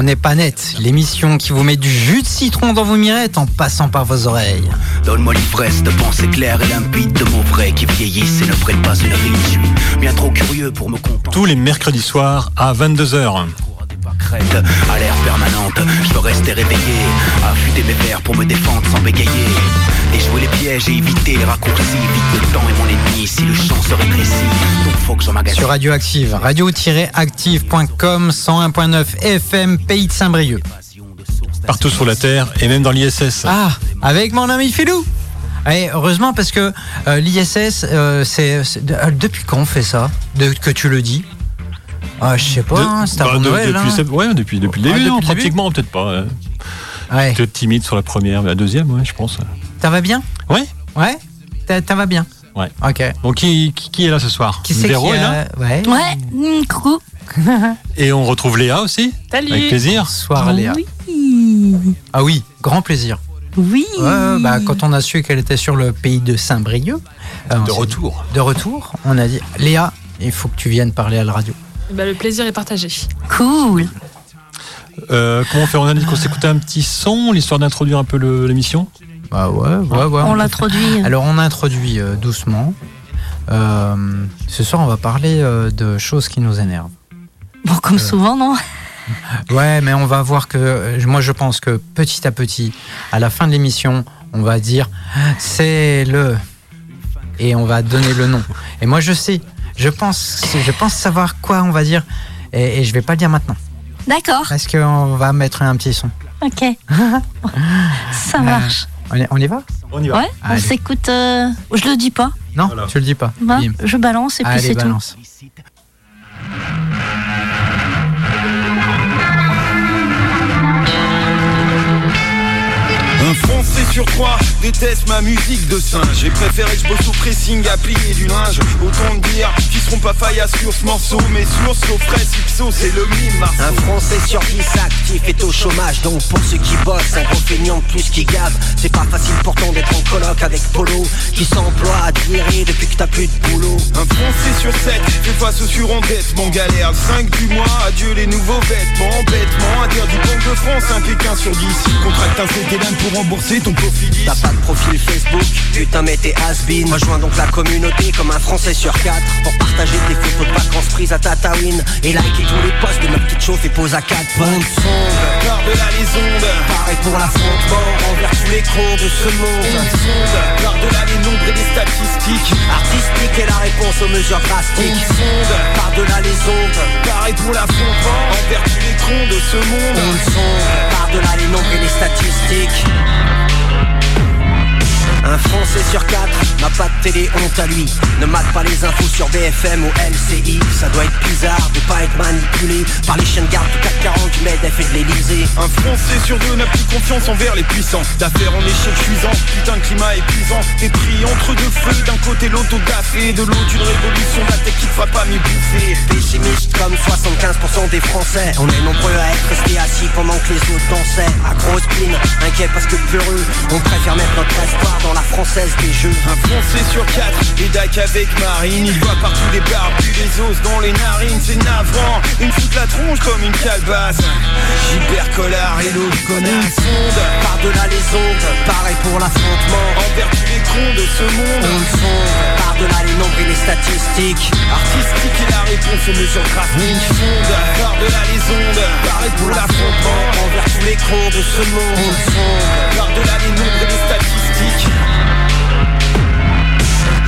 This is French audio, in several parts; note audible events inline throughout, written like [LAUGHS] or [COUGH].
On n'est pas net, l'émission qui vous met du jus de citron dans vos mirettes en passant par vos oreilles. Donne-moi l'ivresse de pensées claires et limpides de mots vrais qui vieillissent et ne prennent pas une ride. Bien trop curieux pour me contenter. Tous les mercredis soirs à 22h. Crête, à l'air permanente, je veux rester réveillé, affûter mes verres pour me défendre sans bégayer. Déjouer les pièges et éviter les raccourcis, vite le temps est mon ennemi si le champ se rétrécit. Donc faut que j'emmagasine. Sur Radioactive, radio-active.com 101.9 FM, pays de Saint-Brieuc. Partout sur la Terre et même dans l'ISS. Ah, avec mon ami Philou et heureusement parce que euh, l'ISS, euh, c'est euh, depuis quand on fait ça de, Que tu le dis? Ah, Je sais pas, hein, c'est bah, avant de- Noël. depuis, hein. sept- ouais, depuis, depuis le Ah, début, depuis non, le début pratiquement, peut-être pas. ouais. Ouais. Peut-être timide sur la première, mais la deuxième, ouais, je pense. Ça va bien? Ouais. Ouais? Ça va bien? Ouais. Ok. Donc qui, qui, qui est là ce soir? Qui c'est Véro qui est Ouais. Ouais, mm, coucou. [LAUGHS] Et on retrouve Léa aussi? Salut. Avec plaisir. Bonsoir Léa. Oui. Ah oui, grand plaisir. Oui. Bah, quand on a su qu'elle était sur le pays de Saint-Brieuc, euh, De retour. de retour, on a dit Léa, il faut que tu viennes parler à la radio. Bah, le plaisir est partagé. Cool. Euh, comment on fait On a dit qu'on s'écoutait un petit son, l'histoire d'introduire un peu l'émission? Bah ouais, ouais, ouais. On l'introduit. faire. Alors on introduit euh, doucement. Euh, ce soir, on va parler euh, de choses qui nous énervent. Bon, comme souvent, non? [LAUGHS] Ouais, mais on va voir que euh, moi je pense que petit à petit, à la fin de l'émission, on va dire c'est le et on va donner le nom. Et moi je sais, je pense, je pense savoir quoi on va dire et, et je vais pas le dire maintenant D'accord. parce qu'on va mettre un petit son. Ok. [LAUGHS] Ça marche. On y, on y va? On y Ouais, on s'écoute. euh, Je le dis pas. Non, Voilà. tu le dis pas. Bah, je balance et puis c'est tout. Sur déteste ma musique de singe. J'ai préféré que je bosse au pressing à plier du linge. Autant de dire seront pas faillas sur ce morceau Mais source au frais ipso c'est le mime Marceau. Un Français sur 10 actif est au chômage Donc pour ceux qui bossent, un de plus qui gave C'est pas facile pourtant d'être en coloc avec Polo Qui s'emploie à te virer depuis que t'as plus de boulot. Un Français sur 7 fait face au surendettement galère Le 5 du mois, adieu les nouveaux vêtements Bêtement, interdit Banque de France, un Pékin sur 10 Contracte un CT pour rembourser ton Cofidis T'as pas de profil Facebook, putain mais t'es has-been. Rejoins donc la communauté comme un Français sur 4 Pour partager tes photos de vacances prises à Tataouine Et liker tous les posts de ma petite chauffe et pose à 4 Bonne sonde, Par-delà les ondes pareil pour l'affrontement Envers tous les cons de ce monde. Sonde. Par-delà les nombres et les statistiques. Artistique est la réponse aux mesures drastiques. Sonde. Par-delà les ondes Pareil pour l'affrontement envers tous les cons de ce monde. On le sonde, par-delà les nombres et les statistiques un Français sur quatre n'a pas de télé, honte à lui. Ne mate pas les infos sur BFM ou LCI Ça doit être bizarre de pas être manipulé Par les chaînes garde du CAC 40, du MEDEF et de l'Elysée Un Français sur deux n'a plus confiance envers les puissants. D'affaires en échec cuisant, putain de climat épuisant. T'es pris entre deux feux, d'un côté l'autodafé De l'autre une révolution. La tech qui te fera pas mieux bouffer. Pessimiste comme 75% des Français. On est nombreux à être restés assis pendant que les autres dansaient. À grosse pine, inquiet parce que peureux On préfère mettre notre espoir dans la française des jeux. Un Français sur quatre est dac avec Marine. Il voit partout des barbus, des os dans les narines. C'est navrant, me foutent la tronche comme une calebasse. Hyper collard et l'autre connasse sonde Par-delà les ondes, pareil pour l'affrontement. Envers tous les cons de ce On monde. Le sonde, par-delà les nombres et les statistiques. Artistique est la réponse aux mesures graphiques sonde Par-delà les ondes Pareil pour l'affrontement Envers tous les cons de ce monde. Par-delà les nombres et les statistiques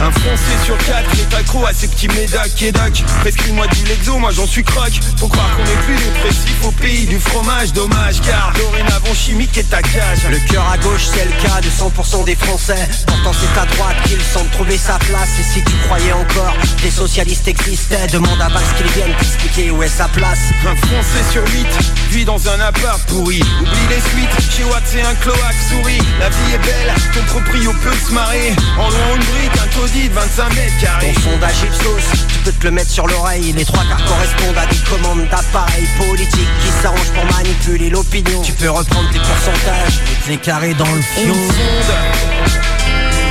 un Français sur quatre est accro à ces petits médacs Kédac Prescris-moi du Lexo, moi j'en suis crack. Faut croire qu'on est plus dépressif au pays du fromage Dommage car dorénavant chimique est ta cage. Le cœur à gauche c'est le cas de 100% des Français. Pourtant c'est à droite qu'il semble trouver sa place. Et si tu croyais encore les socialistes existaient Demande à Valls qu'ils viennent t'expliquer où est sa place. Un Français sur 8 vit dans un appart pourri. Oublie les suites, chez Watt c'est un cloaque souris. La vie est belle, ton proprio peut se marrer. En louant une brique, un taudis de 25 mètres carrés. Ton sondage Ipsos, tu peux te le mettre sur l'oreille. Les trois quarts correspondent à des commandes d'appareils politiques Qui s'arrangent pour manipuler l'opinion. Tu peux reprendre tes pourcentages et te les carrer dans le On fion sonde.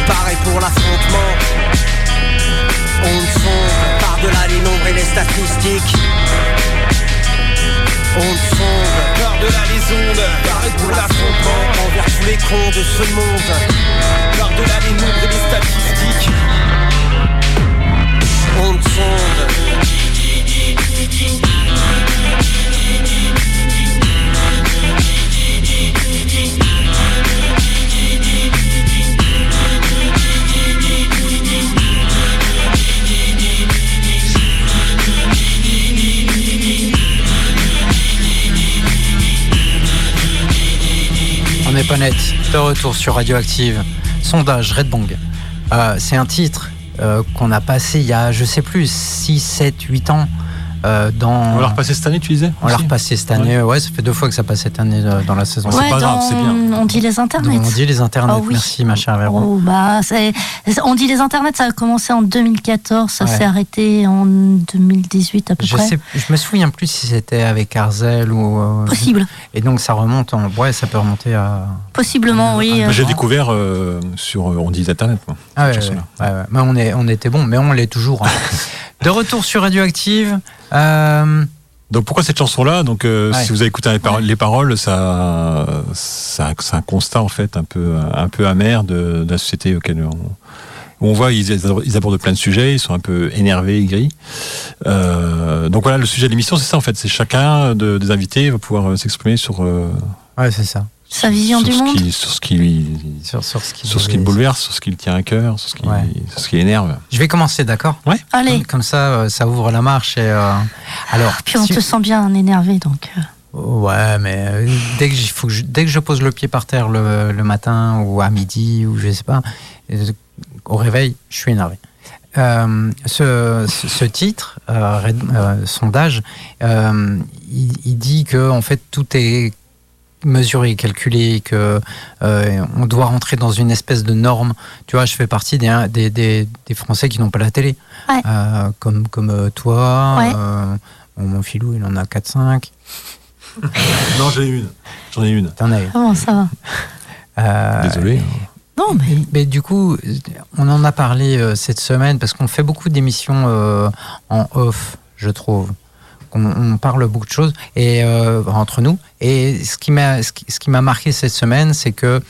Pareil pour l'affrontement. On sonde. Par-delà les nombres et les statistiques de la lésonde Pareil pour l'affrontement envers tous les cons de ce monde. Par-delà les nombres et les statistiques. On sonde. Net. De retour sur Radioactive. Sondage Red Bang. Euh, c'est un titre euh, qu'on a passé il y a, je sais plus, 6, 7, 8 ans. Euh, dans... On l'a repassé cette année, tu disais On l'a repassé cette année. Ouais. ça fait deux fois que ça passe cette année euh, dans la saison. c'est Ouais, pas grave, c'est bien. On dit les internets. Donc, on dit les internets. Oh oui. Merci, ma chère Véro. Oh, bah, c'est- on dit les internets, ça a commencé en 2014, ça Ouais. s'est arrêté en 2018 à peu Je, près. sais, je me souviens plus si c'était avec Arzel ou. euh, Possible, Et donc ça remonte en. Ouais, ça peut remonter à. possiblement, oui. J'ai découvert euh, sur euh, On dit Internet. Moi, Ah ouais, cette ouais, chanson-là. ouais, ouais. Mais on, est, on était bon, mais on l'est toujours. hein. [LAUGHS] De retour sur Radioactive. Euh, Donc pourquoi cette chanson-là? Donc euh, Ouais. si vous avez écouté les, paroles, les paroles, ça, ça, c'est un constat en fait un peu, un peu amer de, de la société auquel on, voit ils, ils abordent plein de sujets, ils sont un peu énervés, aigris. Euh, donc voilà, le sujet de l'émission, c'est ça en fait, c'est chacun de- des invités va pouvoir s'exprimer sur, euh, ouais, c'est ça. Sa vision sur du monde. qui, sur ce qui lui, Sur, sur ce qui, sur ce qui le bouleverse, sur ce qui le tient à cœur, sur ce qui, Ouais. sur ce qui l'énerve. Je vais commencer, d'accord? Allez, Comme, comme ça, euh, ça ouvre la marche. Et, euh, alors, puis on si- te sent bien énervé, donc. euh, Ouais, mais dès que, il faut que je, dès que je pose le pied par terre le, le matin ou à midi ou je sais pas, au réveil, je suis énervé. Euh, ce, ce- ce titre, euh, euh, sondage, euh, il, il dit que en fait tout est mesuré, calculé, que euh, on doit rentrer dans une espèce de norme. Tu vois, je fais partie des, des, des, des Français qui n'ont pas la télé, Ouais. Euh, comme comme euh, toi. Ouais. euh, bon, mon filou, il en a 4-5. [LAUGHS] Non, j'en ai une. J'en ai une. T'en as eu. Comment ça va? Euh, Désolé. Non, mais Mais du coup, on en a parlé euh, cette semaine parce qu'on fait beaucoup d'émissions euh, en off, je trouve. On, on parle beaucoup de choses et euh, entre nous. Et ce qui m'a ce qui, ce qui m'a marqué cette semaine, c'est que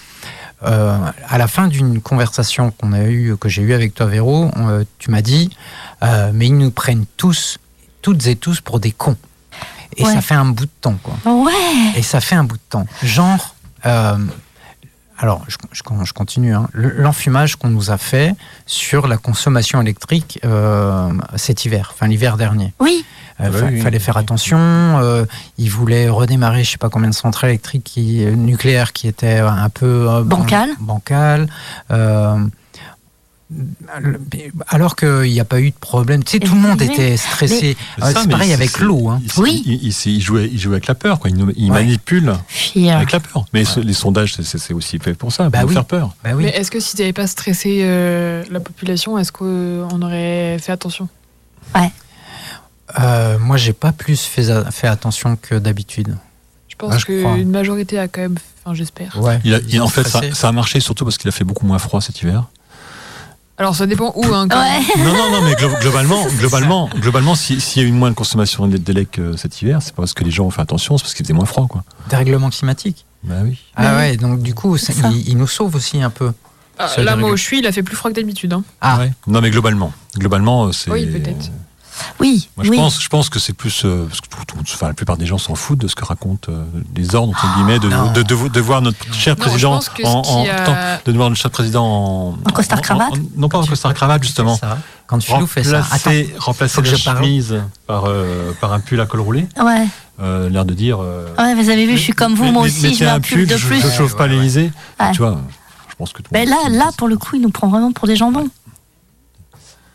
euh, à la fin d'une conversation qu'on a eu, que j'ai eue avec toi, Véro, euh, tu m'as dit, euh, mais ils nous prennent tous, toutes et tous pour des cons. Et Ouais. ça fait un bout de temps, quoi. ouais. Et ça fait un bout de temps. Genre, alors je, je- je continue, hein. Le- l'enfumage qu'on nous a fait sur la consommation électrique euh, cet hiver, enfin l'hiver dernier. Oui, Il Ouais, oui. fallait faire attention. euh, ils voulaient redémarrer, je sais pas combien de centrales électriques qui, euh, nucléaires qui étaient un peu euh, ban- Bancal. bancales. Euh, alors qu'il n'y a pas eu de problème. Tu sais, tout le monde était stressé. C'est Euh, ça, C'est pareil avec l'eau. hein. Il, Oui. il, il, il- jouait, il jouait avec la peur, quoi. Il, Ouais. manipule fier. avec la peur. Mais ce- les sondages, c'est- aussi fait pour ça, pour Bah oui. faire peur. Bah oui. Mais est-ce que si tu n'avais pas stressé euh, la population, est-ce qu'on aurait fait attention? Euh, moi, j'ai pas plus fait, fait attention que d'habitude. Je pense Ah, qu'une majorité a quand même. Enfin, j'espère. Ouais. Il a- Ils il- ont en fait, ça a marché surtout parce qu'il a fait beaucoup moins froid cet hiver. Alors ça dépend où. Hein, quand même. Ouais. Non, non, non, mais glo- [LAUGHS] globalement, globalement, globalement, si- s'il y a eu moins de consommation d'élec euh, cet hiver, c'est pas parce que les gens ont fait attention, c'est parce qu'il faisait moins froid, quoi. Dérèglement climatique. Bah oui. Ah Oui. ouais, donc du coup, ça- C'est ça. il, il nous sauve aussi un peu. Ah, Ce là, moi où je suis, il a fait plus froid que d'habitude. Hein. Ah, Ouais. Non, mais globalement, globalement, euh, c'est. Oui, peut-être. Oui, Moi, je oui. pense, je pense que c'est plus euh, parce que tout- tout- enfin, la plupart des gens s'en foutent de ce que racontent euh, les ordres entre guillemets, de, non. de, de, de voir notre cher Non, président en, en- attends, de voir notre cher président en, En costard cravate non pas en costard cravate justement. ça. Quand Philou fait ça. Attends, Remplacer, la chemise par, euh, par un pull à col roulé, Ouais. euh, l'air de dire. euh, ouais, vous avez vu, je suis comme vous, mais- moi aussi, je mets un pull de je- plus. Je, chauffe pas Ouais. Ouais. Tu vois, je pense que tout le Mais monde- là, là, pour le coup, il nous prend vraiment pour des jambons.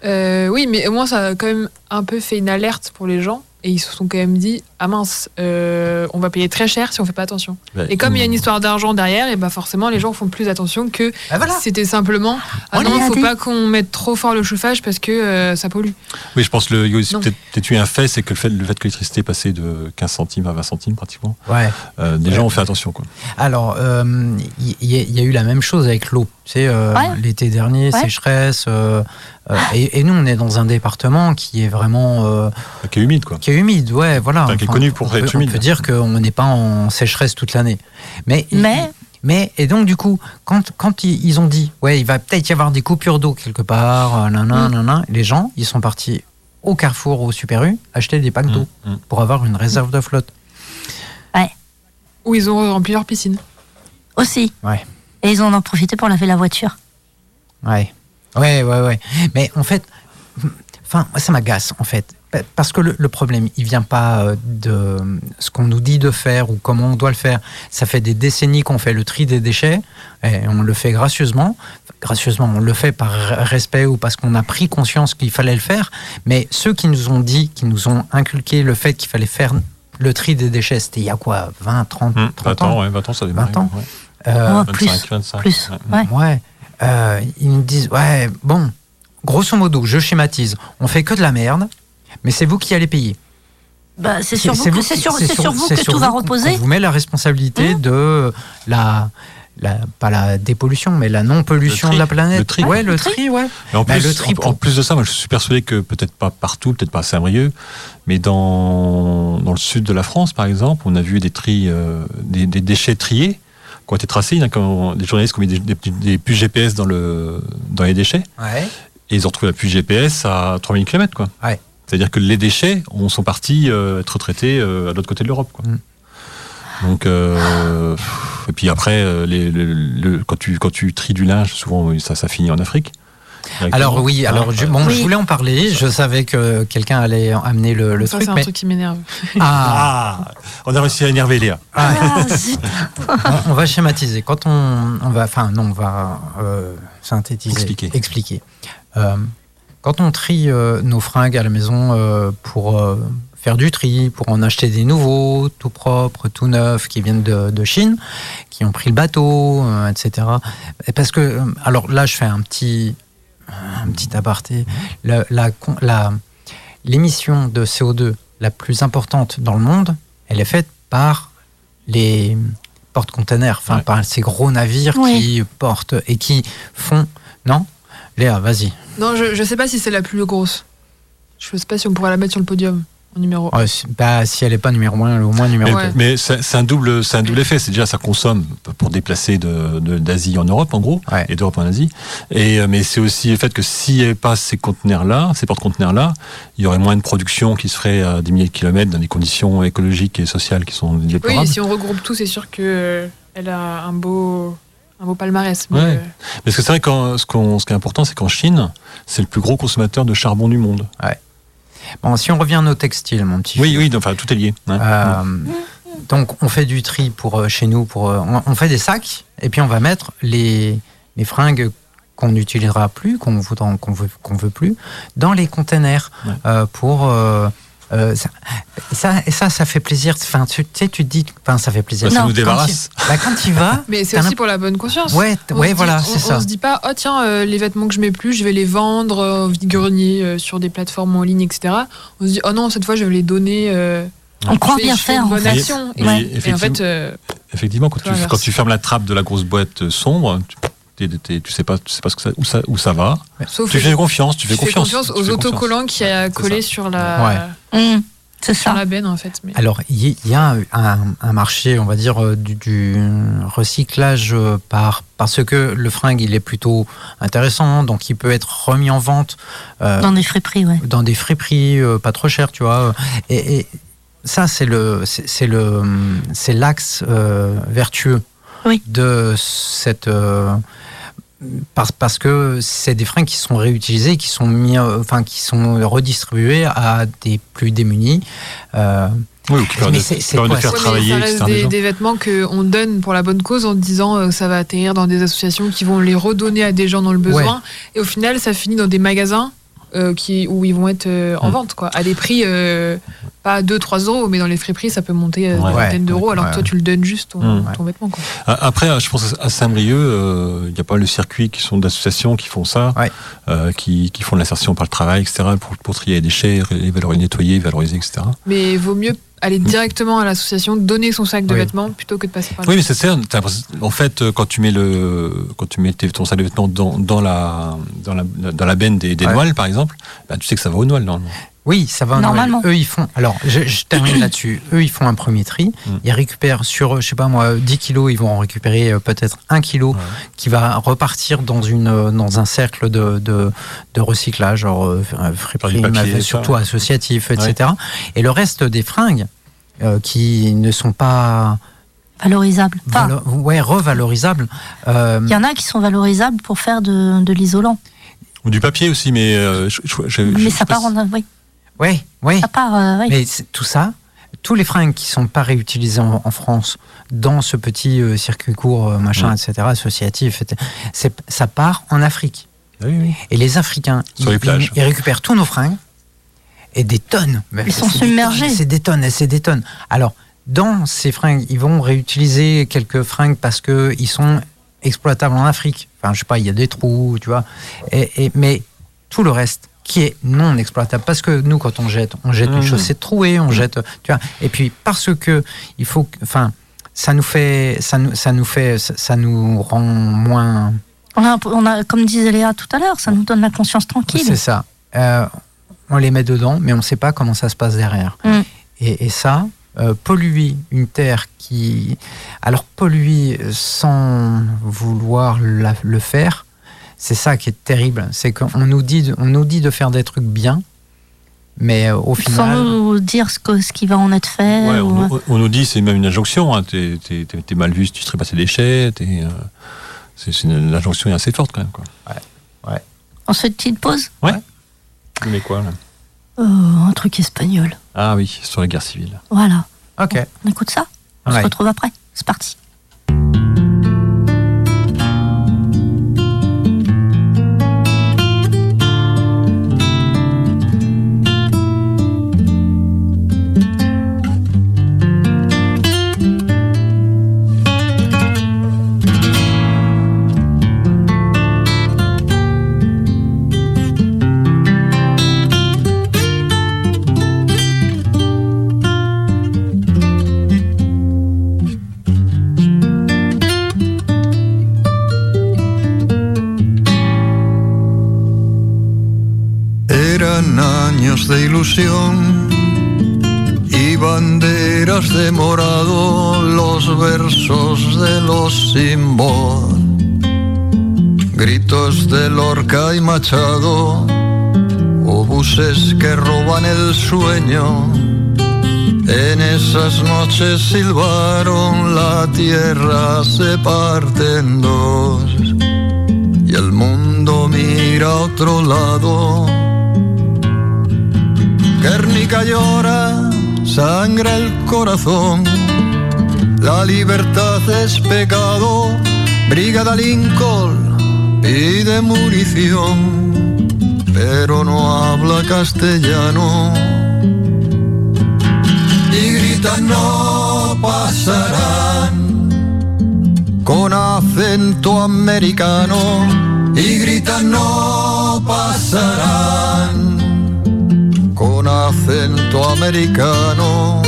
Euh, oui, mais au moins ça a quand même un peu fait une alerte pour les gens. Et ils se sont quand même dit Ah mince, euh, on va payer très cher si on fait pas attention. Bah, Et comme il y a une histoire d'argent derrière, et bah forcément les gens font plus attention que Ah, voilà. c'était simplement Ah On non, faut pas qu'on mette trop fort le chauffage parce que euh, ça pollue. Oui, je pense que le, peut-être peut-être eu un fait, c'est que le fait, le fait que l'électricité est passée de 15 centimes à 20 centimes pratiquement, Ouais. euh, des Ouais. gens ont fait attention. Quoi. Alors, euh, il y, a eu la même chose avec l'eau. Tu sais, euh, Ouais. l'été dernier, Ouais. sécheresse. Euh, et, et nous, on est dans un département qui est vraiment euh, qui est humide, quoi. qui est humide, ouais, voilà. Enfin, qui est connu pour on peut, être on humide. peut dire qu'on n'est pas en sécheresse toute l'année. Mais, Mais- Mais, et donc, du coup, quand, quand ils ils ont dit, ouais, il va peut-être y avoir des coupures d'eau quelque part, euh, nanana, Mm. nanana, les gens, ils sont partis au Carrefour, au Super U, acheter des packs d'eau Mm, mm. pour avoir une réserve de flotte. Où ils ont rempli leur piscine. Aussi. Ouais. Et ils en ont profité pour laver la voiture. Ouais. Ouais, ouais, ouais. Mais en fait, enfin, ça m'agace, en fait. Pa- Parce que le, le problème, il vient pas euh, de ce qu'on nous dit de faire ou comment on doit le faire. Ça fait des décennies qu'on fait le tri des déchets et on le fait gracieusement. Gracieusement, on le fait par respect ou parce qu'on a pris conscience qu'il fallait le faire. Mais ceux qui nous ont dit, qui nous ont inculqué le fait qu'il fallait faire le tri des déchets, c'était il y a quoi 20, 30, Hum, 30 20 ans ans, ouais, 20 ans, ça démarre. 20 ans. Ouais. Euh, Ouais, plus, 25, 25. plus. ouais. Ouais. Euh, ils nous disent, ouais, bon, grosso modo, je schématise, on fait que de la merde, mais c'est vous qui allez payer. Bah, c'est sur vous, que, sur, c'est c'est sur vous que sur tout va vous qu'on- reposer. qu'on vous met la responsabilité de la, la, pas la dépollution, mais la non-pollution de la planète. le tri. Ouais, le le tri. tri, ouais. En, Bah, plus, le tri en- plus de ça, moi je suis persuadé que peut-être pas partout, peut-être pas à Saint-Brieuc, mais dans, dans le sud de la France, par exemple, on a vu des, tri, euh, des, des déchets triés qui ont été tracés. Il y a quand- des journalistes qui ont mis des, des, petits- des puces GPS dans, le, dans les déchets, Ouais. et ils ont retrouvé la puce GPS à 3000 km. Quoi. Ouais. C'est-à-dire que les déchets on, sont partis euh, être traités euh, à l'autre côté de l'Europe. Quoi. Mm. Donc, euh, et puis après, les, quand, tu, quand tu tries du linge, souvent ça, ça finit en Afrique. Alors oui, Hein, alors je, bon, je voulais en parler. Je savais que quelqu'un allait amener le, le ça, truc, c'est un mais truc qui m'énerve. ah, [LAUGHS] Ah, on a réussi à énerver Léa. ah, Ah, [LAUGHS] on, on va schématiser. Quand on, on va, enfin non, on va euh, synthétiser, Expliquer. expliquer. Euh, quand on trie euh, nos fringues à la maison euh, pour euh, faire du tri, pour en acheter des nouveaux, tout propres, tout neufs, qui viennent de, de Chine, qui ont pris le bateau, euh, etc. Et Parce que, alors là, je fais un petit, un petit aparté. La- la L'émission de CO2 la plus importante dans le monde, elle est faite par les porte-containers, enfin Ouais. par ces gros navires qui portent et qui font. Non? Léa, vas-y. Non, je, je sais pas si c'est la plus grosse. Je sais pas si on pourrait la mettre sur le podium numéro. Ouais, si- bah, si elle n'est pas numéro 1, elle est au moins numéro Mais, 2. Ouais. mais c'est un double, c'est un double effet. C'est déjà ça consomme pour déplacer de de- d'Asie en Europe en gros Ouais. et d'Europe en Asie. Et euh, mais c'est aussi le fait que s'il n'y avait pas ces conteneurs-là, ces porte-conteneurs-là, il y aurait moins de production qui se ferait à des milliers de kilomètres dans des conditions écologiques et sociales qui sont Oui, déplorables. et si on regroupe tout, c'est sûr que euh, elle a un beau, un beau palmarès. mais, Ouais. euh, Parce que c'est vrai que ce, qu'on- ce qui est important, c'est qu'en Chine, c'est le plus gros consommateur de charbon du monde. Bon, si on revient à nos textiles, mon petit. Oui, oui, enfin tout est lié. Euh, donc, on fait du tri pour euh, chez nous. Pour, euh, on, fait des sacs et puis on va mettre les, les fringues qu'on n'utilisera plus, qu'on voudra- qu'on veut, qu'on veut plus, dans les containers Ouais. euh, pour. Euh, ça, ça, et ça, ça fait plaisir. Enfin, tu tu sais, tu te dis, enfin, ça fait plaisir. ça Non, nous Quand débarrasse. [LAUGHS] bah, quand il va, [LAUGHS] Mais c'est aussi pour la bonne conscience. ouais, On ouais, se dit- voilà, c'est ça. On se dit pas, oh tiens, euh, les vêtements que je mets plus, je vais les vendre euh, au vide-grenier euh, sur des plateformes en ligne, etc. On se dit, oh non, cette fois, je vais les donner. euh, On croit bien faire. Une en bonne fait. Et- et, en effectivement- fait, euh, Effectivement, quand tu, quand tu fermes la trappe de la grosse boîte sombre, tu, t'es- t'es- tu sais pas, tu sais pas ce que ça- où, ça, où ça va. sauf Tu fais confiance, tu fais confiance. aux fais confiance. autocollants qui a collé sur la, Ouais. C'est sur ça. la benne, en fait. Mais... Alors, il y, a un, un marché, on va dire, euh, du, du recyclage euh, par, parce que le fringue, il est plutôt intéressant, donc il peut être remis en vente euh, Dans des friperies, ouais. dans des friperies euh, pas trop chères, tu vois. Et, et ça, c'est le, c'est c'est le, c'est l'axe euh, vertueux Oui. de cette. Parce, parce que c'est des fringues qui sont réutilisées, qui sont mis, euh, enfin, qui sont redistribuées à des plus démunis. Euh, Oui, ou qui permet Mais de, faire travailler, ça etc. reste des des vêtements qu'on donne pour la bonne cause en disant euh, ça va atterrir dans des associations qui vont les redonner à des gens dans le besoin. Et au final, ça finit dans des magasins euh, qui, où ils vont être euh, en Mm. vente, quoi, à des prix euh, pas 2-3 euros, mais dans les friperies, ça peut monter Ouais. des Ouais, centaines d'euros, ouais, alors que ouais. toi, tu le donnes juste ton, Mm. ton vêtement. Quoi. Après, je pense à Saint-Brieuc, euh, il y a pas mal de circuits qui sont d'associations qui font ça, Ouais. euh, qui, qui font de l'insertion par le travail, etc., pour, pour trier les déchets, les valoriser, nettoyer, valoriser, etc. Mais vaut mieux aller directement à l'association, donner son sac de Oui. vêtements, plutôt que de passer par Oui, mais c'est ça. En fait, euh, quand tu mets le, quand tu mets ton sac de vêtements dans, dans la, dans la, dans la benne des, des Ouais. par exemple, bah, tu sais que ça va aux noix, normalement. Oui, ça va. en Normalement. Eux, ils font. Alors, je, je termine là-dessus. Eux, ils font un premier tri. Mm. Ils récupèrent sur, je sais pas moi, 10 kilos, ils vont en récupérer euh, peut-être 1 kilo Ouais. qui va repartir dans, une, euh, dans un cercle de, de, de recyclage, genre friperie, ça, surtout ouais. associatif, etc. Et le reste des fringues euh, qui ne sont pas Valorisable. Enfin, valo- ouais, revalorisables. euh, il y en a qui sont valorisables pour faire de, de l'isolant. Ou du papier aussi, mais euh, je, je- je- Mais je ça part en. Oui, ouais, ouais. ça part. euh, oui. Mais tout ça, tous les fringues qui sont pas réutilisés en, en France dans ce petit euh, circuit court, euh, machin, etc., associatif, ça part en Afrique. Ah oui, oui. Et les Africains, Sur ils, les plages. ils- ils récupèrent tous nos fringues et des tonnes. Mais Ils sont submergés. C'est des tonnes, et c'est des tonnes. Alors, dans ces fringues, ils vont réutiliser quelques fringues parce que ils sont exploitables en Afrique. Enfin, je sais pas, il y a des trous, tu vois. Et, et- mais tout le reste qui est non exploitable parce que nous quand on jette on jette une Mhm. chaussette trouée on jette tu vois et puis parce que il faut enfin ça nous fait ça nous ça nous fait ça, ça nous rend moins On a, on a, comme disait Léa tout à l'heure, ça nous donne la conscience tranquille. c'est ça Euh, on les met dedans mais on ne sait pas comment ça se passe derrière Mm. et, et ça euh, polluer une terre qui alors polluer sans vouloir la- le faire c'est ça qui est terrible c'est qu'on nous dit on nous dit de faire des trucs bien mais euh, au Sans final nous dire ce, que- ce qui va en être fait. Ouais, ou- on, on nous dit, c'est même une injonction, hein, t'es, t'es- t'es- t'es mal vu si tu traites pas tes déchets, euh, c'est, c'est une, l'injonction est assez forte quand même. Quoi. On se fait une petite pause? Mais quoi là Euh, Un truc espagnol. Ah oui, sur la guerre civile. Voilà. ok On écoute ça? On se retrouve après. C'est parti. Y banderas de morado, los versos de los Simbor, gritos de Lorca y Machado, obuses que roban el sueño. En esas noches silbaron, la tierra se parte en dos y el mundo mira a otro lado. Llora, sangra el corazón, la libertad es pecado, Brigada Lincoln pide munición, pero no habla castellano. Y gritan no pasarán con acento americano. Y gritan no pasarán vento americano.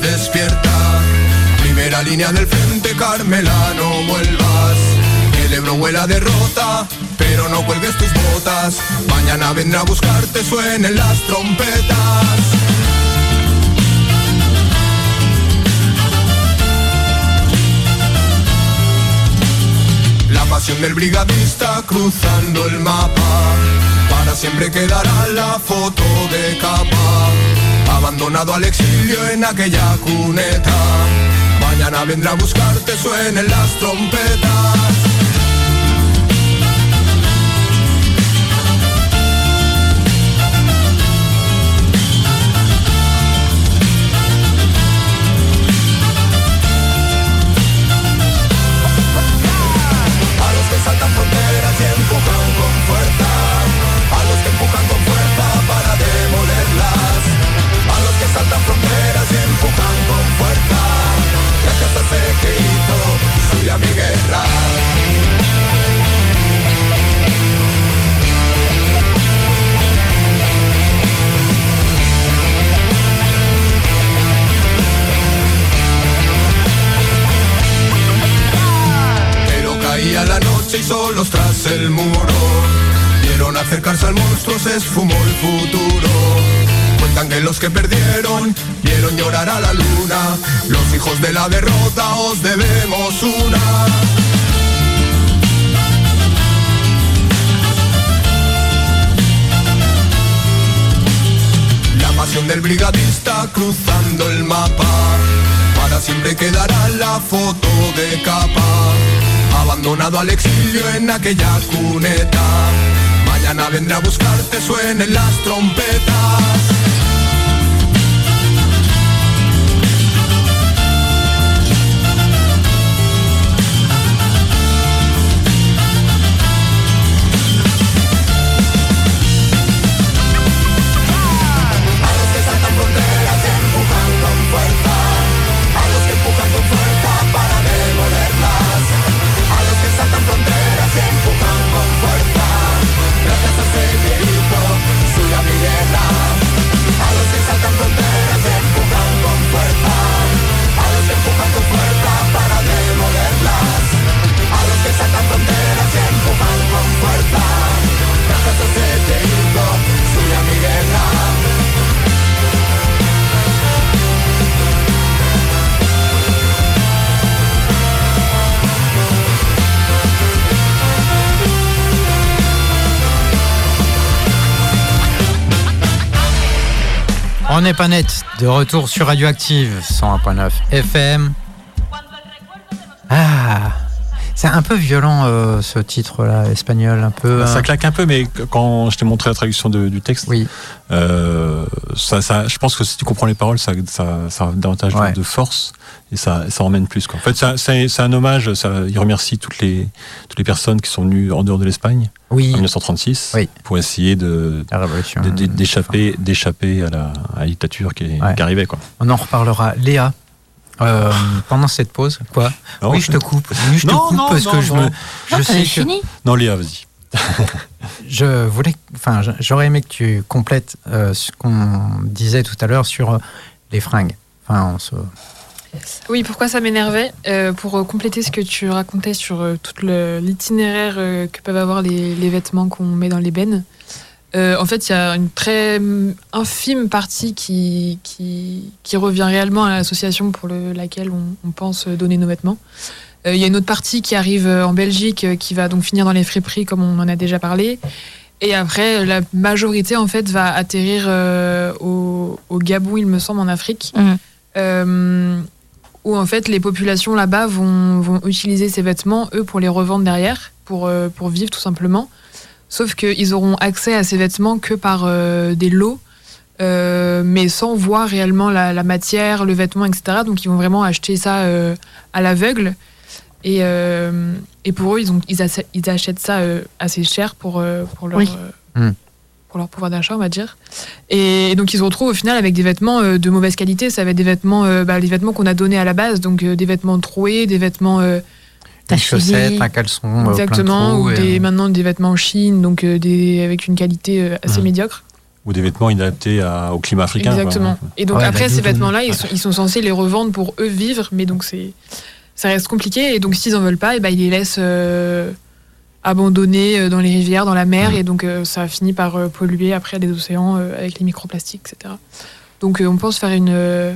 Despierta. Primera línea del frente, Carmela, no vuelvas. El Ebro huele a derrota, pero no cuelgues tus botas. Mañana vendrá a buscarte, suenen las trompetas. La pasión del brigadista cruzando el mapa. Para siempre quedará la foto de capa. Abandonado al exilio en aquella cuneta. Mañana vendrá a buscarte, suenen las trompetas. Acercarse al monstruo se esfumó el futuro. Cuentan que los que perdieron vieron llorar a la luna. Los hijos de la derrota os debemos una. La pasión del brigadista cruzando el mapa. Para siempre quedará la foto de capa. Abandonado al exilio en aquella cuneta. Mañana vendrá a buscarte, suenen las trompetas. On n'est pas net, de retour sur Radioactive 101.9 FM. C'est un peu violent euh, ce titre-là, espagnol, un peu. Ça hein. claque un peu, mais quand je t'ai montré la traduction de- du texte, Oui, euh, ça, ça, je pense que si tu comprends les paroles, ça, ça, ça a davantage de- Ouais. de force et ça, ça emmène plus. Quoi. En fait, c'est un hommage. Ça, il remercie toutes les, toutes les personnes qui sont venues en dehors de l'Espagne en oui, 1936 Oui. pour essayer de de- d'échapper d'échapper à la, à la dictature qui, est- Ouais. qui arrivait. Quoi. On en reparlera. Léa, euh, pendant cette pause, quoi Non, Oui, je te coupe. Oui, je te Non, coupe non, parce non, que je me. Sais t'avais que. fini. Non, Léa, vas-y. [LAUGHS] Je voulais, enfin, j'aurais aimé que tu complètes euh, ce qu'on disait tout à l'heure sur euh, les fringues. Enfin, on se- Oui, pourquoi ça m'énervait Euh, Pour compléter ce que tu racontais sur euh, tout l'itinéraire euh, que peuvent avoir les, les vêtements qu'on met dans l'ébène. Euh, en fait, il y a une très infime partie qui, qui, qui revient réellement à l'association pour le- laquelle on, on pense donner nos vêtements. Euh, Il y a une autre partie qui arrive en Belgique, euh, qui va donc finir dans les friperies, comme on en a déjà parlé. Et après, la majorité, en fait, va atterrir euh, au, au Gabon, il me semble, en Afrique. Euh, où en fait les populations là-bas vont, vont utiliser ces vêtements, eux, pour les revendre derrière, pour, pour vivre tout simplement. Sauf qu'ils auront accès à ces vêtements que par euh, des lots, euh, mais sans voir réellement la, la matière, le vêtement, etc. Donc ils vont vraiment acheter ça euh, à l'aveugle. Et, euh, et pour eux, ils, ont, ils, ach- ils achètent ça euh, assez cher pour, euh, pour, leur, Oui. euh, Mm. pour leur pouvoir d'achat, on va dire. Et donc ils se retrouvent au final avec des vêtements euh, de mauvaise qualité. Ça va être des vêtements, euh, bah, les vêtements qu'on a donnés à la base, donc euh, des vêtements troués, des vêtements euh, des chaussettes, un caleçon, euh, plein de exactement, trous ou des, maintenant des vêtements en Chine, donc euh, des, avec une qualité euh, assez Mhm. médiocre. Ou des vêtements inadaptés à- au climat africain. quoi. Exactement. Et donc Ouais, après, ces vêtements-là, ils sont, ils sont censés les revendre pour eux vivre, mais donc c'est ça reste compliqué. Et donc s'ils en veulent pas, et ben ils les laissent euh, abandonnés dans les rivières, dans la mer, Mhm. et donc euh, ça finit par euh, polluer après les océans euh, avec les microplastiques, etc. Donc euh, on pense faire une, euh,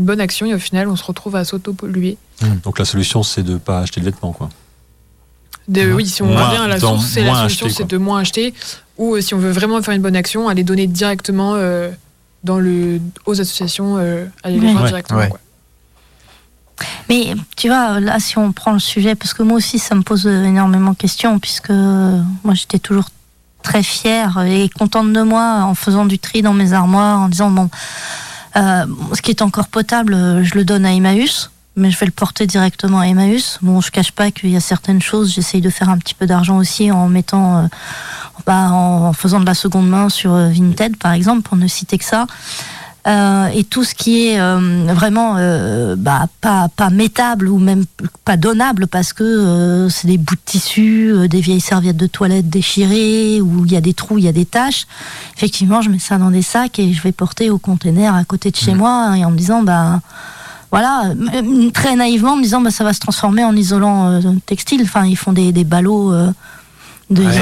une bonne action et au final on se retrouve à s'auto-polluer. Donc la solution, c'est de ne pas acheter de vêtements. Quoi. De- oui, si on Moins- revient à la source, c'est la solution, acheter, c'est de moins acheter. Ou euh, si on veut vraiment faire une bonne action, aller donner directement euh, dans le, aux associations, euh, aller les voir Ouais, directement. ouais. quoi. Mais tu vois, là, si on prend le sujet, parce que moi aussi, ça me pose énormément de questions, puisque euh, moi, j'étais toujours très fière et contente de moi en faisant du tri dans mes armoires, en disant, bon, euh, ce qui est encore potable, euh, je le donne à Emmaüs, mais je vais le porter directement à Emmaüs. Bon, je cache pas qu'il y a certaines choses, j'essaye de faire un petit peu d'argent aussi en mettant, euh, bah, en, faisant de la seconde main sur euh, Vinted, par exemple, pour ne citer que ça. Euh, et tout ce qui est euh, vraiment euh, bah, pas, pas métable ou même pas donnable parce que c'est des bouts de tissu, des vieilles serviettes de toilette déchirées, où il y a des trous, il y a des taches. Effectivement, je mets ça dans des sacs et je vais porter au container à côté de chez moi et en me disant, bah voilà, très naïvement en me disant, bah, ça va se transformer en isolant euh, textile. Enfin, ils font des, des ballots. euh, de Ouais,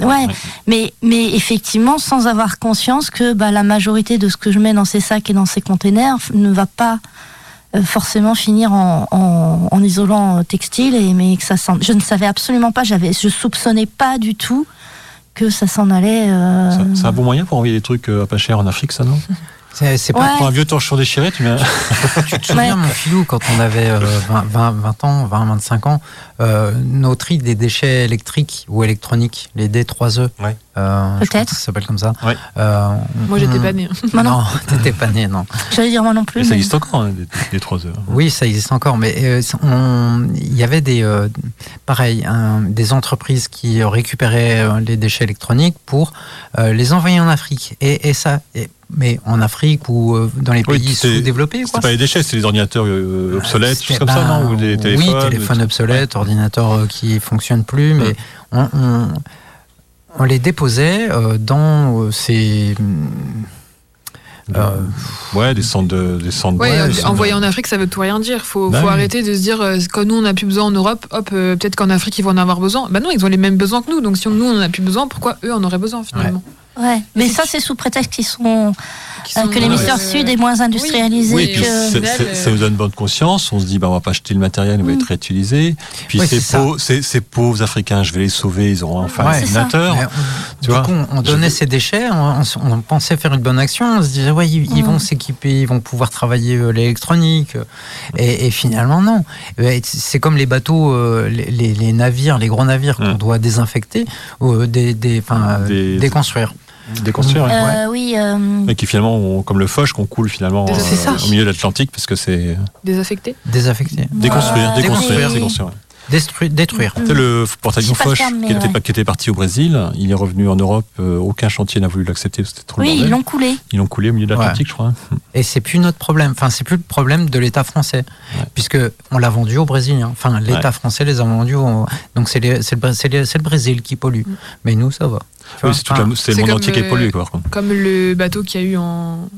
Ouais. ouais. Mais, mais effectivement, sans avoir conscience que bah, la majorité de ce que je mets dans ces sacs et dans ces containers ne va pas euh, forcément finir en, en, en isolant euh, textile, et, mais que ça sent. Je ne savais absolument pas, j'avais, je soupçonnais pas du tout que ça s'en allait. euh, C'est un bon moyen pour envoyer des trucs euh, pas chers en Afrique, ça, non? C'est pas Ouais. Pour un vieux torchon déchiré, tu mets. Tu te souviens, Ouais. mon filou, quand on avait euh, 20, 20, 20 ans, 20, 25 ans, euh, nos tri des déchets électriques ou électroniques, les D3E, Ouais. euh, Peut-être. ça s'appelle comme ça. Ouais. Euh, Moi, j'étais pas née. [LAUGHS] Moi, non. Non, [LAUGHS] t'étais pas né, non. J'allais dire moi non plus. Mais ça mais- existe encore, hein, des, des 3 heures. Oui, ça existe encore, mais euh, il y avait des, euh, pareil, un- des entreprises qui récupéraient euh, les déchets électroniques pour euh, les envoyer en Afrique. Et, et ça, et- mais en Afrique ou euh, dans les Oui, pays c'était- sous-développés, quoi. pas les déchets, c'est les ordinateurs euh, obsolètes, C'était- choses comme ça, ben, non Ou des téléphones Oui, téléphones obsolètes, ordinateurs euh, qui fonctionnent plus, mais on, on- on les déposait euh, dans euh, ces. euh, Ouais, des centres de. Des centres Ouais, de- euh, des centres envoyer de- en Afrique, ça veut tout rien dire. Faut, Bah faut oui. arrêter de se dire, euh, quand nous on n'a plus besoin en Europe, hop, euh, peut-être qu'en Afrique ils vont en avoir besoin. Bah non, ils ont les mêmes besoins que nous. Donc si nous on en a plus besoin, pourquoi eux en auraient besoin finalement? Ouais. Mais ça, c'est sous prétexte qu'ils sont, euh, sont, que l'hémisphère euh, sud est moins industrialisé Oui, que. ça nous donne bonne conscience. On se dit, bah, on va pas acheter le matériel, il va Mm. être réutilisé. Puis ces, pauvres, ces, ces pauvres Africains, je vais les sauver, ils auront enfin Ouais, un ordinateur. du vois, coup, on, donnait ces déchets, on, pensait faire une bonne action, on se disait, ouais, ils, ils Mm. vont s'équiper, ils vont pouvoir travailler euh, l'électronique. euh, Et, et finalement, non. Ouais, C'est comme les bateaux, euh, les, navires, les gros navires qu'on Mm. doit désinfecter, ou des, des, enfin, Des- déconstruire. Déconstruire. ouais. Euh, oui, euh, Et qui finalement, comme le Foch, qu'on coule finalement euh, au milieu de l'Atlantique, parce que c'est. Désaffecter. déconstruire, déconstruire, Oui. déconstruire. ouais. Détruire. détruire. Sais, le porte-avions le Foch, qui, était, ouais. pas- qui était parti au Brésil, il est revenu en Europe, euh, aucun chantier n'a voulu l'accepter, c'était trop le oui, ils l'ont coulé. Ils l'ont coulé au milieu de l'Atlantique, je crois. hein. Et c'est plus notre problème. Enfin, c'est plus le problème de l'État français, puisque on l'a vendu aux Brésiliens. Enfin, l'État Ouais. français les a vendus. au- Donc c'est c'est le, c'est c'est le Brésil qui pollue. Mais nous, ça va. Oui, c'est Enfin, c'est le c'est monde entier qui est pollué, quoi. Comme le bateau qu'il y a eu en.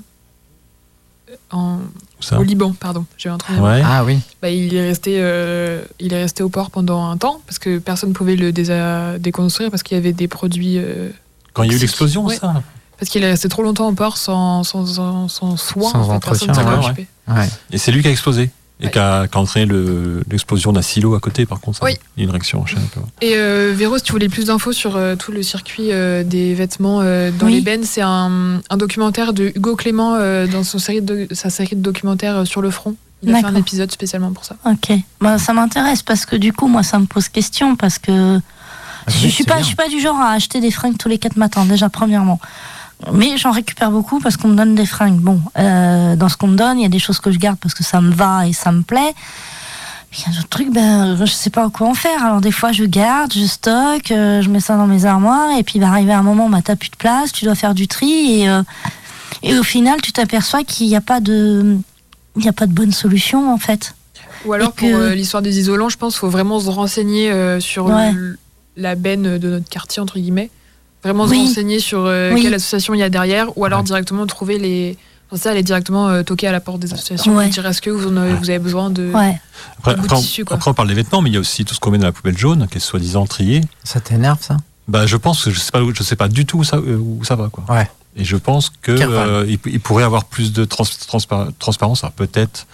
en Ça. au Liban, pardon. J'ai un truc. Ouais. Ah oui. Bah, il, est resté, euh, il est resté au port pendant un temps parce que personne ne pouvait le désa- déconstruire parce qu'il y avait des produits. euh, Quand il y a eu l'explosion, Ouais. ça Parce qu'il est resté trop longtemps au port sans, sans, sans, sans soin. Sans en fait, entretien. Ouais. Et c'est lui qui a explosé. Et Ouais. qui a, entraîné le- l'explosion d'un silo à côté, par contre. ça. Oui. Une réaction en chaîne. un peu. Et euh, Véro, si tu voulais plus d'infos sur euh, tout le circuit euh, des vêtements euh, dans Oui. les bennes, c'est un, un documentaire de Hugo Clément euh, dans son série de, sa série de documentaires euh, sur le front. Il a fait un épisode spécialement pour ça. Ok. Bah, ça m'intéresse parce que du coup, moi, ça me pose question parce que Ah, je, oui, suis pas, je suis pas du genre à acheter des fringues tous les quatre matins, déjà, premièrement. Mais j'en récupère beaucoup parce qu'on me donne des fringues. Bon, euh, dans ce qu'on me donne, il y a des choses que je garde parce que ça me va et ça me plaît. Il y a d'autres trucs, ben, je sais pas quoi en faire. Alors des fois, je garde, je stocke, euh, je mets ça dans mes armoires, et puis va arriver un moment, bah, t'as plus de place, tu dois faire du tri, et, euh, et au final, tu t'aperçois qu'il n'y a pas de, il n'y a pas de bonne solution en fait. Ou alors Et pour l'histoire des isolants, je pense qu'il faut vraiment se renseigner sur Ouais. le- la benne de notre quartier, entre guillemets. Vraiment Oui. se renseigner sur euh, Oui. quelle association il y a derrière, ou alors Ouais. directement trouver les. Enfin, ça, aller directement euh, toquer à la porte des associations Ouais. et dire est-ce que vous, en avez, vous avez besoin de. Ouais. Après, de après, on- tissu, quoi. après, on parle des vêtements, mais il y a aussi tout ce qu'on met dans la poubelle jaune, qui est soi-disant trié. Ça t'énerve, ça? Bah, je pense que je sais pas, où- je sais pas du tout où ça, euh, où ça va, quoi. Ouais. Et je pense que Kerval. euh, il, il pourrait avoir plus de trans- transpa- transparence. Alors peut-être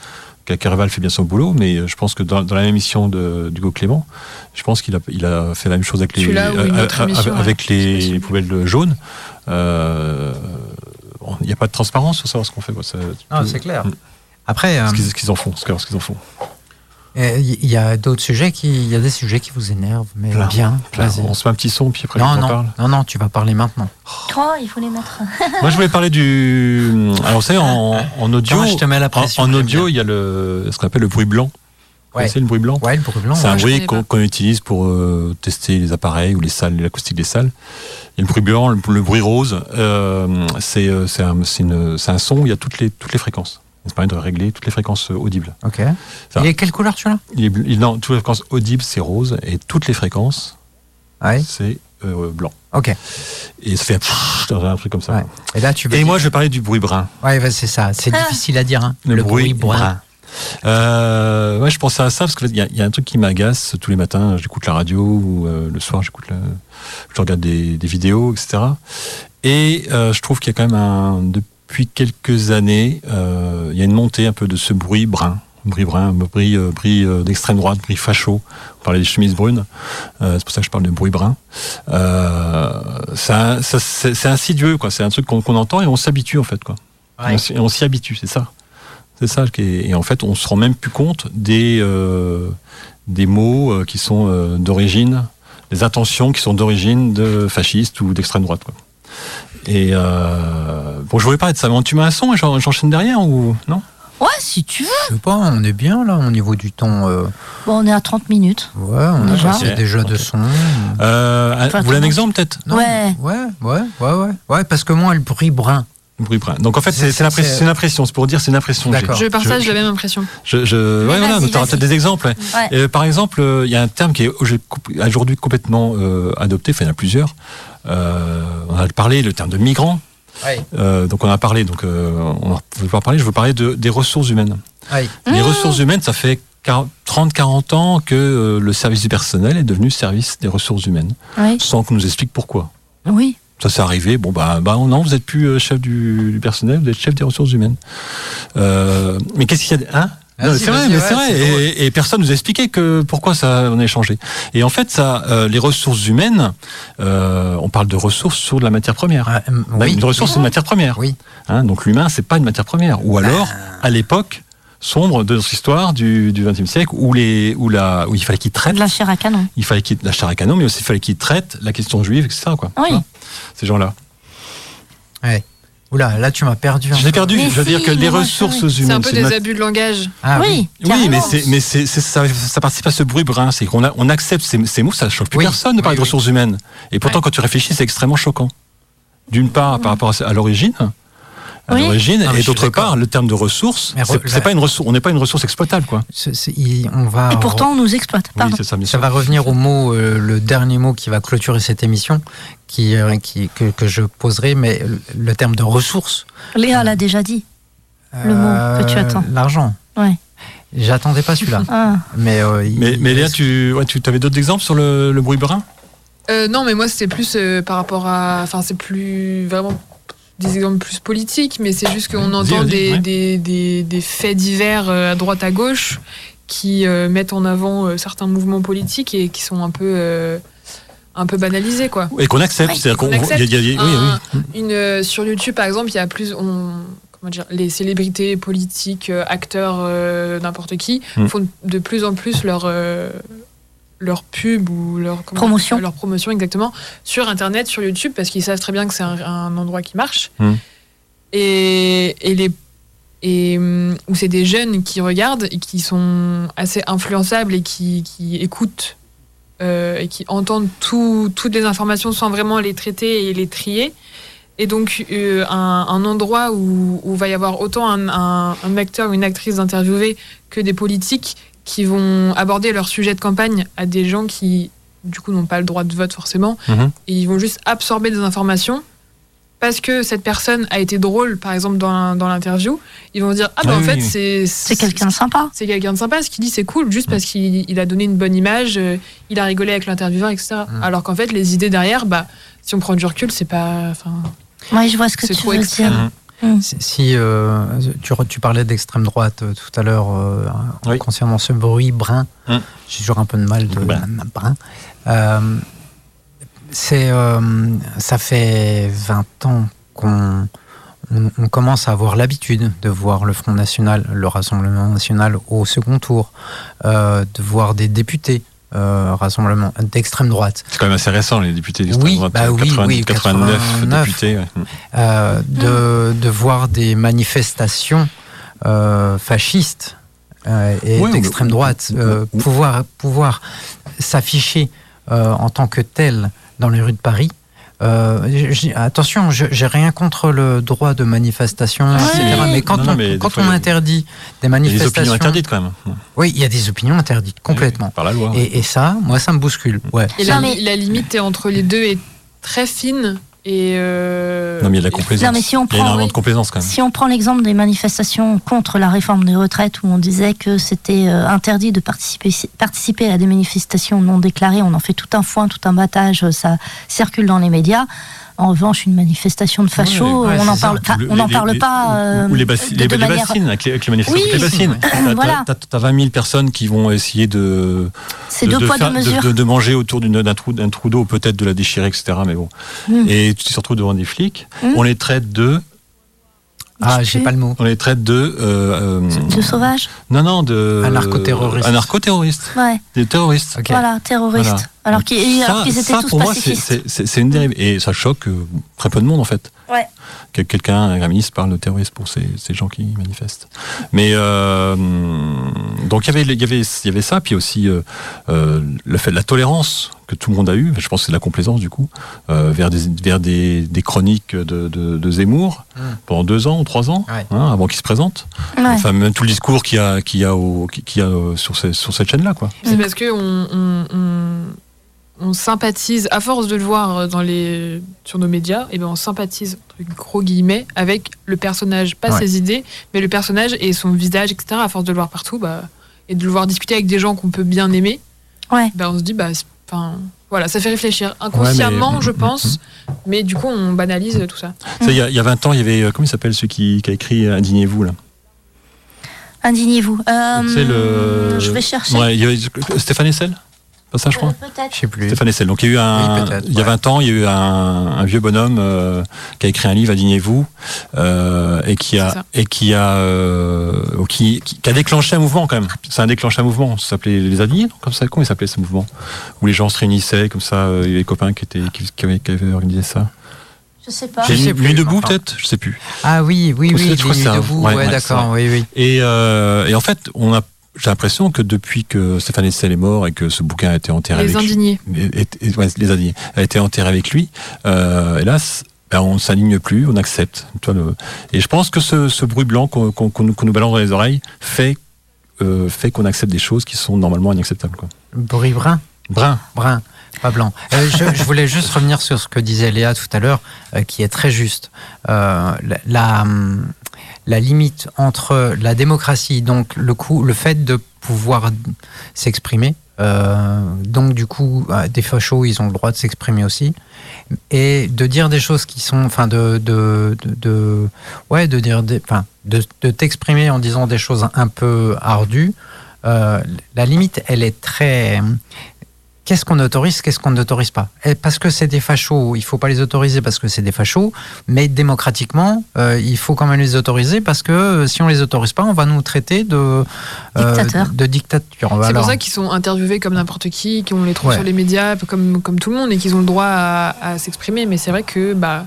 que Kerval fait bien son boulot, mais euh, je pense que dans, dans la même émission de d'Hugo Clément, je pense qu'il a, il a fait la même chose avec les, euh, émission, avec ouais. les poubelles jaunes. Euh, Il n'y a pas de transparence sur savoir ce qu'on fait. quoi. Ça- Ah, c'est clair. Mm. Après, Ce qu'ils ce qu'ils en font, ce qu'ils en font. Euh, il y a d'autres sujets qui, il y a des sujets qui vous énervent, mais Plein, bien. Plein. On se met un petit son, puis après Non, on non, parle. non, non, tu vas parler maintenant. Oh, il faut les mettre. Moi, je voulais parler du. Alors, vous savez, en, en audio, Attends, je te mets la en, pression, en j'aime audio, il y a le, ce qu'on appelle le bruit blanc. Vous Ouais. connaissez le bruit blanc Ouais, le bruit blanc. C'est un bruit qu'on utilise pour euh, tester les appareils ou les salles, l'acoustique des salles. Il y a le bruit blanc, le, le bruit rose. euh, c'est euh, c'est un, c'est une- c'est un son où il y a toutes les, toutes les fréquences. Ça permet de régler toutes les fréquences audibles. Ok. Ça. Il est quelle couleur celui-là Il est, bl- il- non, toutes les fréquences audibles, c'est rose. Et toutes les fréquences, Ouais. c'est euh, blanc. Ok. Et ça fait un truc comme ça. Ouais. Et là, tu veux. Et moi, je vais parler du bruit brun. Ouais, ouais, c'est ça. C'est difficile à dire. Hein. Le bruit brun. Euh, ouais, je pensais à ça parce qu'il y, a- il y a un truc qui m'agace tous les matins. J'écoute la radio ou euh, le soir, j'écoute, je regarde des, des vidéos, etc. Et euh, je trouve qu'il y a quand même un, depuis quelques années, euh, il y a une montée un peu de ce bruit brun, bruit brun, bruit, euh, euh, d'extrême droite, bruit facho. On parlait des chemises brunes, euh, c'est pour ça que je parle de bruit brun. Euh, ça, ça- c'est insidieux, quoi. C'est un truc qu'on entend et on s'habitue en fait, quoi. Ouais. On s'y- On s'y habitue, c'est ça. C'est ça. Et en fait, on se rend même plus compte des, euh, des mots qui sont d'origine, des intentions qui sont d'origine de fascistes ou d'extrême droite. Quoi. Et euh, bon, je voulais parler de ça, mais tu mets un son et j'en- j'enchaîne derrière ou non? Ouais, si tu veux. Je sais pas, on est bien là au niveau du temps. euh, Bon, on est à 30 minutes. ouais, on a Déjà. passé Ok, déjà de ok. son. euh, Enfin, Vous voulez un exemple peut-être? Ouais. Ouais, ouais, ouais, ouais. Ouais, parce que moi, le bruit brun. Bruit brun. Donc en fait, C'est- une impression. C'est pour dire c'est une impression. D'accord. Je partage la même impression. Je, je, ouais, voilà, tu auras peut-être des exemples. ouais. Ouais. Euh, par exemple, euh, il y a un terme qui est aujourd- aujourd'hui complètement euh, adopté, enfin il y en a plusieurs. Euh, on a parlé, le terme de migrant. Ouais. Euh, donc on a parlé, donc euh, on pas parler, je veux parler de, des ressources humaines. Ouais. Les Mmh. ressources humaines, ça fait 30-40 ans que euh, le service du personnel est devenu service des ressources humaines, Oui. sans qu'on nous explique pourquoi. Oui. Ça s'est arrivé, bon bah, bah non, vous n'êtes plus euh, chef du, du personnel, vous êtes chef des ressources humaines. Euh, mais qu'est-ce qu'il y a de... Hein? C'est vrai, mais c'est vrai. Et, et personne nous a expliqué que pourquoi ça on a échangé. Et en fait, ça, euh, les ressources humaines, euh, on parle de ressources sur de la matière première. Ah, hum, Bah, oui. Une ressource, c'est une matière première. Oui. Hein, donc l'humain, c'est pas une matière première. Ou alors, à l'époque sombre de notre histoire du XXe siècle, où, les, où, la, où il fallait qu'il traite, De la chair à canon. il fallait qu'il la chair à canon, mais aussi il fallait qu'il traite la question juive, etc. Quoi. Oui. Ces gens-là. Ouais. Oula, là, tu m'as perdu. un Je l'ai peu. perdu. Mais je veux si, dire que les ressources oui. humaines. C'est un peu des abus de langage. Ah, oui. Oui, mais, c'est, mais c'est, c'est- ça, ça participe à ce bruit brun. C'est qu'on on accepte ces, ces mots, ça ne choque plus Oui. personne de parler Oui, de oui. ressources humaines. Et pourtant, Ouais. quand tu réfléchis, c'est extrêmement choquant. D'une part, par rapport à, à l'origine. À Oui. l'origine, et d'autre part, le terme de ressources, Mais c'est, re- c'est pas une ressource, on n'est pas une ressource exploitable, quoi. On va. Et pourtant, on nous exploite. Pardon. ça, va revenir au mot, euh, le dernier mot qui va clôturer cette émission, qui, euh, qui- que, que je poserai, mais le- terme de ressources. Léa l'a déjà dit. Le mot que tu attends. L'argent. Ouais. J'attendais pas celui-là. Ah. mais, euh, il- Mais, mais Léa, tu, ouais, tu avais d'autres exemples sur le, le bruit brun? Euh, non, mais moi, c'était plus euh, par rapport à. Enfin, c'est plus vraiment des exemples plus politiques, mais c'est juste qu'on entend des, des, des, des faits divers euh, à droite à gauche qui euh, mettent en avant euh, certains mouvements politiques et qui sont un peu, euh, un peu banalisés, quoi. Et qu'on accepte. Qu'on Un- oui. Une, sur YouTube, par exemple, il y a plus. On, comment dire, les célébrités politiques, acteurs, n'importe qui, Mm. font de plus en plus leur. Leur pub ou leur comment- Promotion. leur promotion exactement sur internet sur YouTube parce qu'ils savent très bien que c'est un, un endroit qui marche Mm. et, et les et hum, où c'est des jeunes qui regardent et qui sont assez influençables et qui, qui écoutent euh, et qui entendent tout- toutes les informations sans vraiment les traiter et les trier. Et donc, euh, un, un endroit où, où va y avoir autant un, un- un acteur ou une actrice interviewée que des politiques qui vont aborder leur sujet de campagne à des gens qui, du coup, n'ont pas le droit de vote forcément. Mhm. Et ils vont juste absorber des informations parce que cette personne a été drôle, par exemple, dans, dans l'interview. Ils vont dire Ah, bah Ah en oui, fait, oui. c'est. C'est quelqu'un de sympa. C'est quelqu'un de sympa, ce qu'il dit c'est cool, juste parce qu'il il a donné une bonne image, euh, il a rigolé avec l'intervieweur, etc. Mm. Alors qu'en fait, les idées derrière, bah, si on prend du recul, c'est pas. enfin, Oui, je vois ce que tu veux extrême. dire. Si, si, euh, tu, parlais d'extrême droite euh, tout à l'heure euh, Oui. concernant ce bruit brun, Hum. j'ai toujours un peu de mal de Brun. brun. Euh, c'est, euh, ça fait 20 ans qu'on on, on commence à avoir l'habitude de voir le Front National, le Rassemblement National au second tour, euh, de voir des députés euh, rassemblement d'extrême droite, C'est quand même assez récent, les députés d'extrême Oui, droite. bah oui, 90, oui, 89, 89. députés. ouais. euh, de, de voir des manifestations euh, fascistes euh, et Ouais, d'extrême droite euh, ou- pouvoir, pouvoir s'afficher euh, en tant que tel dans les rues de Paris. Euh, attention, je- j'ai rien contre le droit de manifestation, etc. Ouais. Mais quand Non, non, on, mais quand fois, interdit des Il y a manifestations, des opinions interdites quand même. oui, il y a des opinions interdites complètement. Par la loi. Et, et ça, moi, ça me bouscule. Ouais. Et Ça, la, limite est entre les deux est très fine Et euh, Non, mais il y a de la complaisance. Non, mais si on Il y a prend, énormément oui. de complaisance quand même. Si on prend l'exemple des manifestations contre la réforme des retraites, où on disait que c'était euh, interdit de participer, participer à des manifestations non déclarées, on en fait tout un foin, tout un battage, ça circule dans les médias. En revanche, une manifestation de fachos, ouais, on n'en parle, Le- on les- parle les- pas euh, ou les, de, les, de les manière. bassines, avec les, avec manifestations Oui, bassines. [LAUGHS] Voilà. T'as t'as 20 000 personnes qui vont essayer de, C'est de, deux de poids, faire- deux de- de- manger autour d'une- d'un trou, d'un trou d'eau, peut-être de la déchirer, etc. Mais bon. Mm. Et tu te retrouves devant des flics. Mm. On les traite de. Ah, Je j'ai pas le mot. On les traite de. euh, euh, De sauvage non, non, de. Anarcho-terroristes. Anarcho-terroristes. Ouais, Des terroristes. Voilà, terroristes. Voilà. Alors qu'ils qu'ils étaient ça, tous pour moi, c'est- pacifistes. une dérive. Et ça choque euh, très peu de monde, en fait. Ouais. Que quelqu'un, un ministre, parle de terrorisme pour ces, ces gens qui manifestent. Mais euh, donc il y avait, il y avait, il y avait ça, puis aussi euh, euh, le fait de la tolérance que tout le monde a eu. Je pense que c'est de la complaisance du coup euh, vers des vers des, des chroniques de, de, de Zemmour Mm. pendant deux ans ou trois ans Ouais. hein, avant qu'il se présente. Ouais. Enfin même tout le discours qu'il y a qu'il y a au, qu'il y a euh, sur, ces- sur cette chaîne là quoi. C'est parce que on, on, on- on sympathise, à force de le voir dans les, sur nos médias, et ben on sympathise, entre gros guillemets, avec le personnage, pas Ouais. ses idées, mais le personnage et son visage, etc. À force de le voir partout, bah, et de le voir discuter avec des gens qu'on peut bien aimer, Ouais. ben on se dit, bah, enfin, voilà, ça fait réfléchir inconsciemment, Ouais, mais- je pense, mais du coup, on banalise tout ça. Il y, a- il y a 20 ans, il y avait euh, comment il s'appelle celui qui, qui a écrit Indignez-vous là? Indignez-vous. Euh, le- Je vais chercher. Ouais, il y avait Stéphane Essel Pas ça, je crois Euh, Peut-être. Je sais plus. Stéphane Essel. Donc il y a eu un, Oui, il y a ouais. 20 ans, il y a eu un, un vieux bonhomme euh, qui a écrit un livre, Indignez-vous, euh, et qui a et qui a euh, qui, qui, qui a déclenché un mouvement quand même. C'est un déclenché un mouvement. Ça s'appelait les Indignés, comme ça. Comment il s'appelait ce mouvement? Où les gens se réunissaient comme ça. euh, Il y avait des copains qui étaient qui, qui avaient, qui avaient organisé ça. Je sais pas. Je J'ai sais Nuit debout enfin. peut-être, je sais plus. Ah oui, oui, Ou oui, c'est- je crois les que c'est nuits un- debout, ouais, ouais, ouais, d'accord, oui, oui. Et, euh, et en fait, on a j'ai l'impression que depuis que Stéphane Essel est mort et que ce bouquin a été enterré Les avec indignés. et- et- et- ouais, les indignés, a été enterré avec lui. Euh, hélas, ben, on ne s'aligne plus, on accepte. Et je pense que ce, ce bruit blanc qu'on nous- balance dans les oreilles fait, euh, fait qu'on accepte des choses qui sont normalement inacceptables. Quoi. Bruit brun. Brun. Brun, pas blanc. Euh, je, je voulais juste revenir sur ce que disait Léa tout à l'heure, euh, qui est très juste. Euh, la, la, hum, la limite entre la démocratie, donc le, coup, le fait de pouvoir s'exprimer, euh, donc du coup, euh, des fachos, ils ont le droit de s'exprimer aussi, et de dire des choses qui sont, enfin, de, de, ouais, de dire, enfin, de, de t'exprimer en disant des choses un peu ardues. euh, la limite, elle est très qu'est-ce qu'on autorise, qu'est-ce qu'on n'autorise pas. Et parce que c'est des fachos, il faut pas les autoriser parce que c'est des fachos, mais démocratiquement, euh, il faut quand même les autoriser parce que euh, si on les autorise pas, on va nous traiter de euh, de dictature. C'est Alors, pour ça qu'ils sont interviewés comme n'importe qui, qu'on les trouve Ouais. sur les médias comme, comme tout le monde et qu'ils ont le droit à, à s'exprimer. Mais c'est vrai que bah,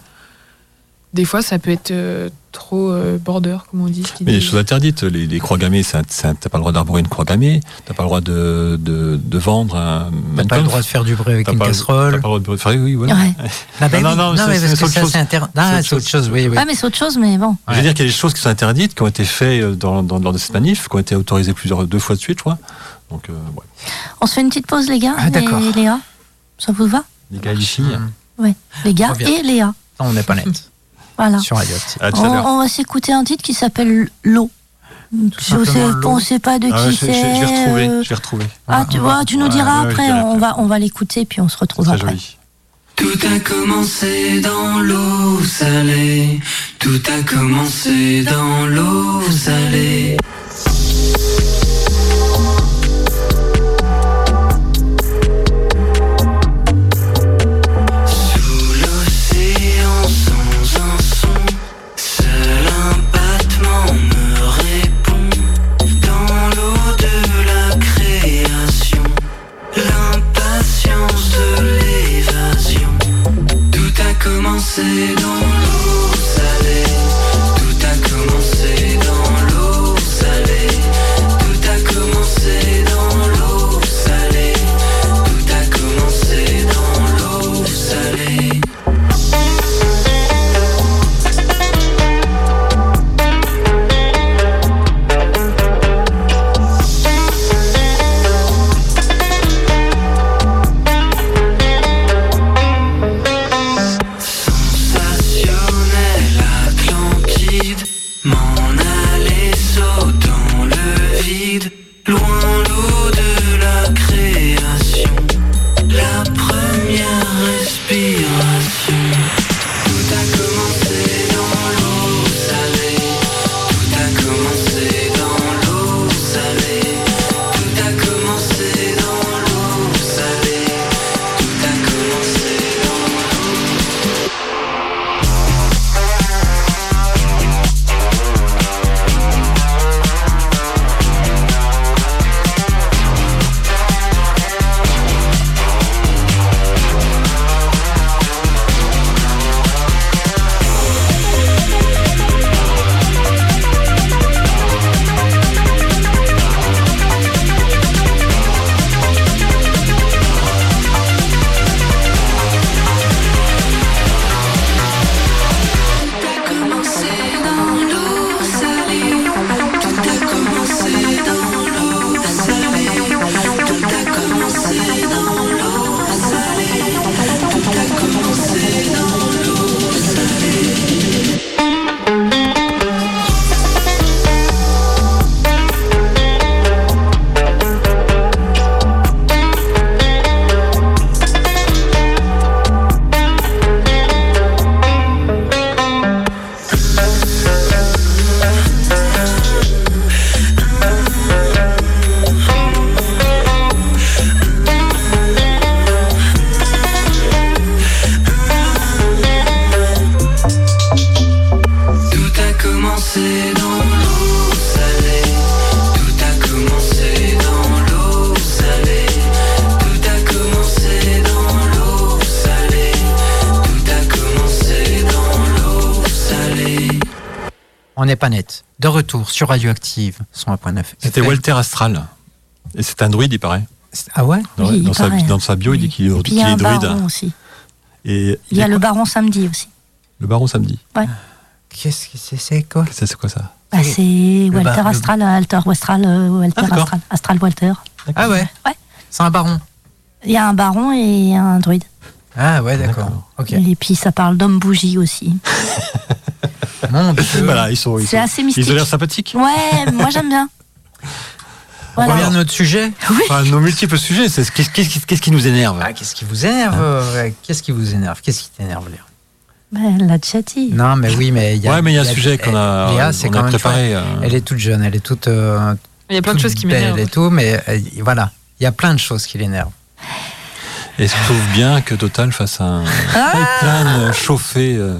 des fois, ça peut être euh, trop euh, border, comme on dit. ce Mais les choses interdites, les, les croix gammées, un- t'as pas le droit d'arborer une croix gammée, t'as pas le droit de, de, de vendre un t'as pas le droit de faire du bruit avec une pas- casserole. T'as pas le droit de faire, oui, voilà. Ouais. [LAUGHS] Ah ben Non, oui, non, mais c'est- mais autre inter- Ah, autre autre chose, oui, oui. Ouais, mais c'est autre chose, mais bon. Je veux dire qu'il y a des choses qui sont interdites, qui ont été faites euh, dans, dans, lors de cette manif, qui ont été autorisées plusieurs, deux fois de suite, je crois. Donc, euh, ouais. On se fait une petite pause, les gars Ah, d'accord. et Léa Ça vous va? Les gars et les filles. Hum, Les gars et Léa. On n'est pas net Voilà. sur. À tout On, à l'heure. on va s'écouter un titre qui s'appelle L'eau. Je sais, on sait pas de Ah ouais, qui je, je- c'est. je vais retrouver. euh, Je vais retrouver. Ah, tu vois, tu nous diras ouais, après, on va, on va l'écouter, puis on se retrouve après. joli. Tout a commencé dans l'eau salée. Tout a commencé dans l'eau salée. A commencé dans retour sur Radioactive 101.9. C'était Walter Astral. Et c'est un druide, il paraît. Ah ouais Dans, Oui, il dans sa, paraît. dans sa bio, il dit qu'il est, Puis il y qu'il a est un druide. baron aussi. Et Il y a le baron samedi aussi. le baron samedi. Qu'est-ce que c'est c'est quoi C'est quoi ça Bah, c'est bar- Walter le- Astral, Alter Westral, euh, Walter Ah. Astral, Astral Walter. Ah ouais Ouais. C'est un baron. Il y a un baron et un druide. Ah ouais, d'accord. Ok. Et puis ça parle d'homme bougie aussi. [LAUGHS] Mon Dieu. Voilà, ils sont. Ils, C'est sont- assez mystique. ils ont l'air sympathiques. Ouais, moi j'aime bien. On Voilà. revient à notre sujet. Enfin, nos multiples sujets, c'est qu'est-ce qu'est-ce qui- qu'est-ce qui nous énerve Ah, qu'est-ce qui vous énerve euh, Qu'est-ce qui vous énerve Qu'est-ce qui t'énerve, Léa? Ben, l'a dit. Non, mais oui, mais il y a. Ouais, mais il y a un sujet qu'on a, Léa, c'est on quand a même préparé. chouette. euh, Elle est toute jeune, elle est toute. euh, Il y a plein de choses qui m'énervent. et tout, mais euh, voilà. Il y a plein de choses qui l'énervent. Et je trouve bien que Total fasse un pipeline chauffé. euh,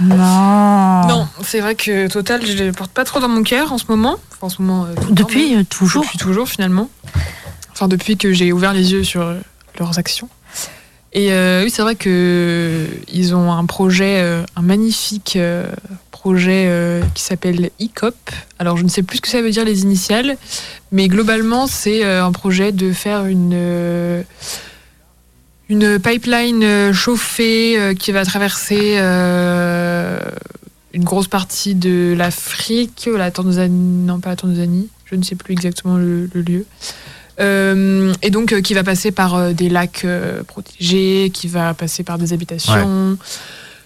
Non. Non, c'est vrai que Total, je les porte pas trop dans mon cœur en ce moment. Enfin, en ce moment, euh, tout le temps, Depuis euh, toujours. Depuis toujours, finalement. Enfin, depuis que j'ai ouvert les yeux sur euh, leurs actions. Et euh, oui, c'est vrai que ils ont un projet, euh, un magnifique euh, projet qui s'appelle ICOP. Alors, je ne sais plus ce que ça veut dire les initiales, mais globalement, c'est un projet de faire une une pipeline euh, chauffée euh, qui va traverser euh, une grosse partie de l'Afrique, la Tanzanie, non pas la Tanzanie, je ne sais plus exactement le, le lieu. Euh, et donc euh, qui va passer par euh, des lacs protégés, qui va passer par des habitations,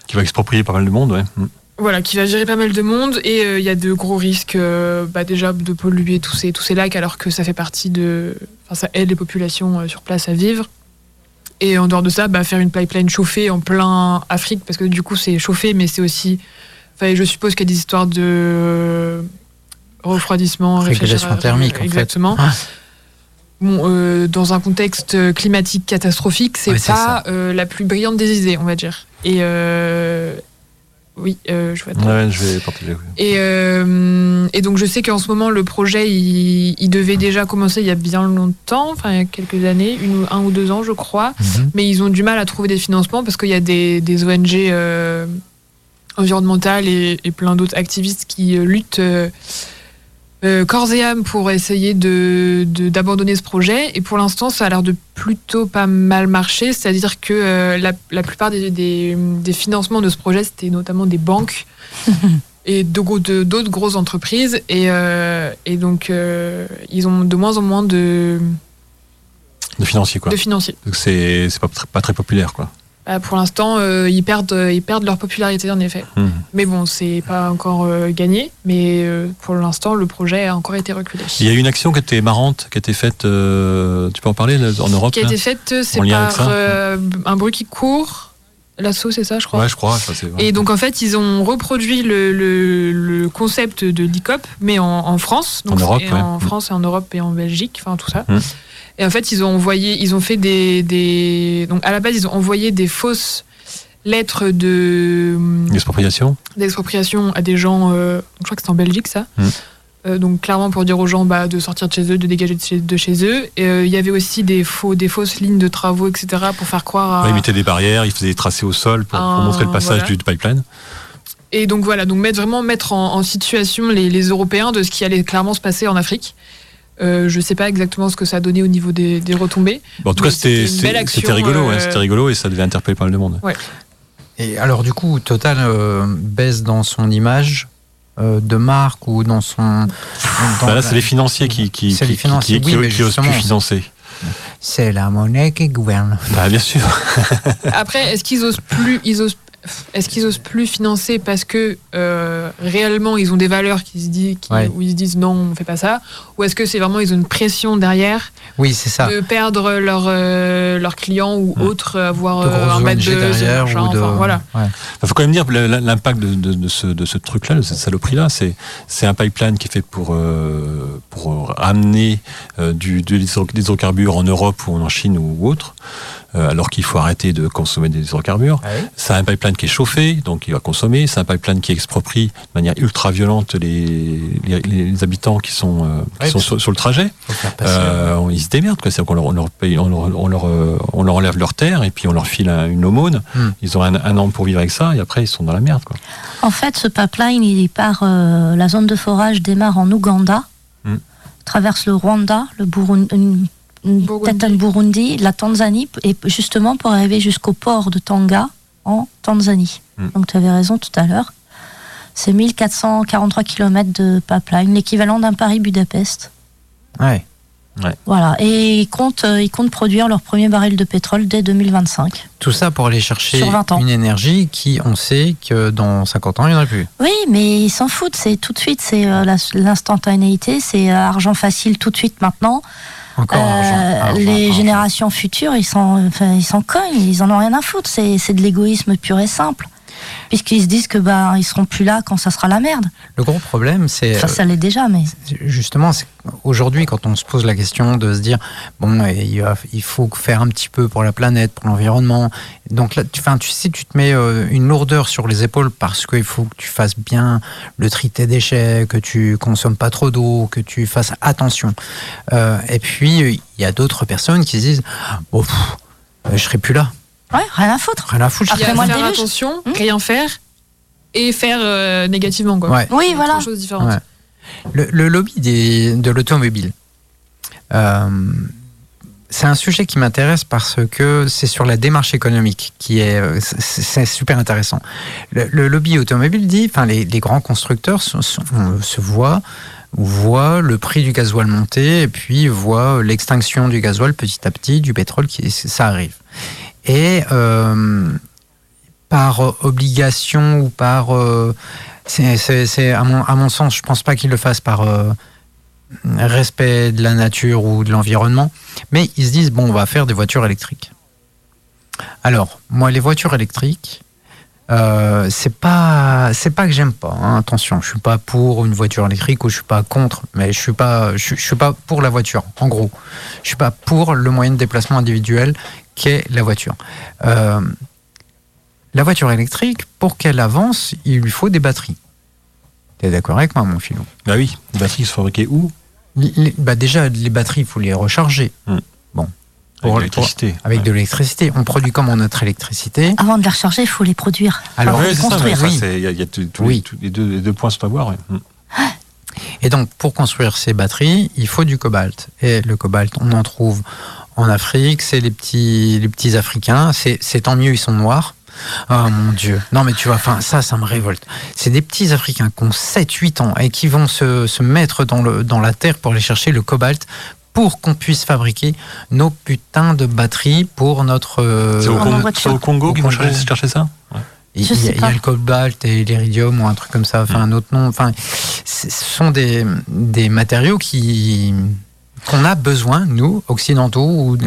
qui va exproprier pas mal de monde, ouais. Mm. voilà, qui va gérer pas mal de monde. Et il y a de gros risques, bah, déjà de polluer tous ces, tous ces lacs, alors que ça fait partie de, enfin ça aide les populations sur place à vivre. Et en dehors de ça, bah, faire une pipeline chauffée en plein Afrique, parce que du coup c'est chauffé, mais c'est aussi, enfin je suppose qu'il y a des histoires de refroidissement, Régulation thermique, en fait. exactement. Ah. Bon, euh, dans un contexte climatique catastrophique, c'est Ouais, pas euh, la plus brillante des idées, on va dire. Et euh, oui, euh, je vois. très Ouais, je vais partager. oui. et, euh, et donc je sais qu'en ce moment le projet il, il devait déjà commencer il y a bien longtemps, enfin il y a quelques années, une, un ou deux ans je crois, Mhm. mais ils ont du mal à trouver des financements parce qu'il y a des, des ONG euh, environnementales et, et plein d'autres activistes qui euh, luttent euh, corps et âme pour essayer de de- d'abandonner ce projet. Et pour l'instant ça a l'air de plutôt pas mal marcher, c'est-à-dire que euh, la, la plupart des, des, des financements de ce projet c'était notamment des banques [LAUGHS] et de gros- de- d'autres grosses entreprises. Et, euh, et donc, euh, ils ont de moins en moins de, De financier, quoi. de financiers. Donc c'est c'est pas, pas très populaire, quoi. Ah, pour l'instant, euh, ils, perdent, euh, ils perdent leur popularité, en effet. Hmm. Mais bon, c'est pas encore euh, gagné. Mais euh, pour l'instant, le projet a encore été reculé. Il y a une action qui était marrante, qui a été faite, euh, tu peux en parler, en Europe qui a été faite, c'est par euh, un bruit qui court. L'assaut, c'est ça, je crois. Ouais, je crois. Ça, c'est vrai. Et donc en fait, ils ont reproduit le, le- le concept de l'ICOP, mais en, en France, donc En Europe, et ouais. en. France et en Europe et en Belgique, enfin tout ça. Mm. Et en fait, ils ont envoyé, ils ont fait des, des, donc à la base, ils ont envoyé des fausses lettres de L'expropriation d'expropriation à des gens. euh, je crois que c'est en Belgique ça. Mm. Euh, donc clairement pour dire aux gens bah, de sortir de chez eux, de dégager de chez, de chez eux. Et, euh, il y avait aussi des faux, des fausses lignes de travaux, etc. pour faire croire à. Ouais, mettaient des barrières, ils faisaient des tracés au sol pour, pour Ah, montrer le passage voilà. du pipeline. Et donc voilà, donc mettre, vraiment mettre en, en situation les, les Européens de ce qui allait clairement se passer en Afrique. Euh, je sais pas exactement ce que ça a donné au niveau des, des retombées. Bon, en tout cas, c'était rigolo, ouais, euh, c'était rigolo et ça devait interpeller pas mal de monde. Et alors du coup, Total euh, baisse dans son image euh, de marque ou dans son... dans Bah là, c'est les financiers qui, qui, C'est les qui- financiers, qui- oui, qui- mais qui osent plus financer. C'est la monnaie qui gouverne. Bah, bien sûr. Après, est-ce qu'ils osent plus, ils osent, est-ce qu'ils osent plus financer parce que euh, réellement ils ont des valeurs qui se disent, qui- Ouais. où ils se disent non, on fait pas ça, ou est-ce que c'est vraiment ils ont une pression derrière? Oui, c'est ça. de perdre leurs euh, leurs clients ou Mm. autres, avoir De euh, un bad ONG buzz, derrière machin, ou de... enfin, voilà. Ouais. Il faut quand même dire l'impact de, de- de ce, de ce truc-là, de cette saloperie-là, c'est c'est un pipeline qui est fait pour, euh, pour amener euh, du, des hydrocarbures en Europe ou en Chine ou autre, euh, alors qu'il faut arrêter de consommer des hydrocarbures. C'est un pipeline qui est chauffé, donc il va consommer. C'est un pipeline qui exproprie de manière ultra violente les, les, les habitants qui sont, euh, qui sont sur, sur le trajet. Euh, on- ils se démerdent, quoi. C'est qu'on leur, on leur, paye- on leur, on leur, euh, on leur enlève leur terre et puis on leur file un- une aumône. Hmm. Ils ont un, un an pour vivre avec ça et après ils sont dans la merde, quoi. En fait, ce pipeline, il part, euh, la zone de forage démarre en Ouganda, Mm. traverse le Rwanda, le Burundi. Peut-être un Burundi, la Tanzanie, et justement pour arriver jusqu'au port de Tanga en Tanzanie. Mm. Donc tu avais raison tout à l'heure. C'est 1443 km de pipeline, l'équivalent d'un Paris-Budapest. Ouais. Voilà, et ils comptent, euh, ils comptent produire leur premier baril de pétrole dès 2025. Tout ça pour aller chercher Sur 20 ans. une énergie qui, on sait que dans 50 ans, il n'y en aura plus. Oui, mais ils s'en foutent, c'est tout de suite, c'est euh, l'instantanéité, c'est euh, argent facile tout de suite maintenant. Encore Euh, argent, argent, les argent. générations futures, ils s'en enfin, ils s'en cognent, ils en ont rien à foutre, c'est c'est de l'égoïsme pur et simple. Puisqu'ils se disent que bah, ils seront plus là quand ça sera la merde. Le gros problème, c'est Enfin, ça l'est déjà, mais. justement, aujourd'hui, quand on se pose la question de se dire, bon, il, va- il faut faire un petit peu pour la planète, pour l'environnement. Donc là, tu, enfin, tu sais, tu te mets euh, une lourdeur sur les épaules parce qu'il faut que tu fasses bien le tri tes déchets, que tu consommes pas trop d'eau, que tu fasses attention. Euh, et puis, euh, il y a d'autres personnes qui se disent, bon, pff, euh, je serai plus là, Ouais, rien à foutre. rien à foutre. Après moi, faire attention, Hmm rien faire et faire euh, négativement quoi. Ouais. Oui, voilà. Choses différentes. Ouais. Le, le lobby des- de l'automobile, euh, c'est un sujet qui m'intéresse parce que c'est sur la démarche économique qui est, c'est super intéressant. Le, le lobby automobile dit, enfin les, les grands constructeurs se, voient voient le prix du gasoil monter et puis voient l'extinction du gasoil petit à petit, du pétrole qui ça arrive. Et euh, par obligation ou par euh, c'est, à, mon, à mon sens, je pense pas qu'ils le fassent par euh, respect de la nature ou de l'environnement, mais ils se disent bon, on va faire des voitures électriques. Alors, moi, les voitures électriques, euh, c'est pas, c'est pas que j'aime pas. hein, attention, je suis pas pour une voiture électrique ou je suis pas contre, mais je suis pas, je suis pas pour la voiture. En gros, je suis pas pour le moyen de déplacement individuel qu'est la voiture. Euh, la voiture électrique, pour qu'elle avance, il lui faut des batteries. T'es d'accord avec moi, mon filou? Bah oui, les batteries se fabriquaient où? Les- les- bah Déjà, les batteries, il faut les recharger. Hmm. Bon. Avec Pour- l'électricité. Avec Ouais. de l'électricité. On produit comment notre électricité Avant de les recharger, il faut les produire. Alors, Faut Ouais, les ça, construire. ça, Oui. y a, y Oui. les, deux, les deux points sont à voir. ouais. Mm. Et donc, pour construire ces batteries, il faut du cobalt. Et le cobalt, on en trouve en Afrique. C'est les petits, les petits Africains. C'est tant mieux, ils sont noirs. Oh mon Dieu. Non, mais tu vois, enfin, ça, ça me révolte. C'est des petits Africains qui ont 7-8 ans et qui vont se, se mettre dans, le, dans la terre pour aller chercher le cobalt pour qu'on puisse fabriquer nos putains de batteries pour notre. euh, C'est au, au Congo qu'ils vont chercher, chercher ça Il y, a- il y pas. a le cobalt et l'iridium ou un truc comme ça, enfin un autre nom. Enfin, ce sont des, des matériaux qui qu'on a besoin, nous, occidentaux ou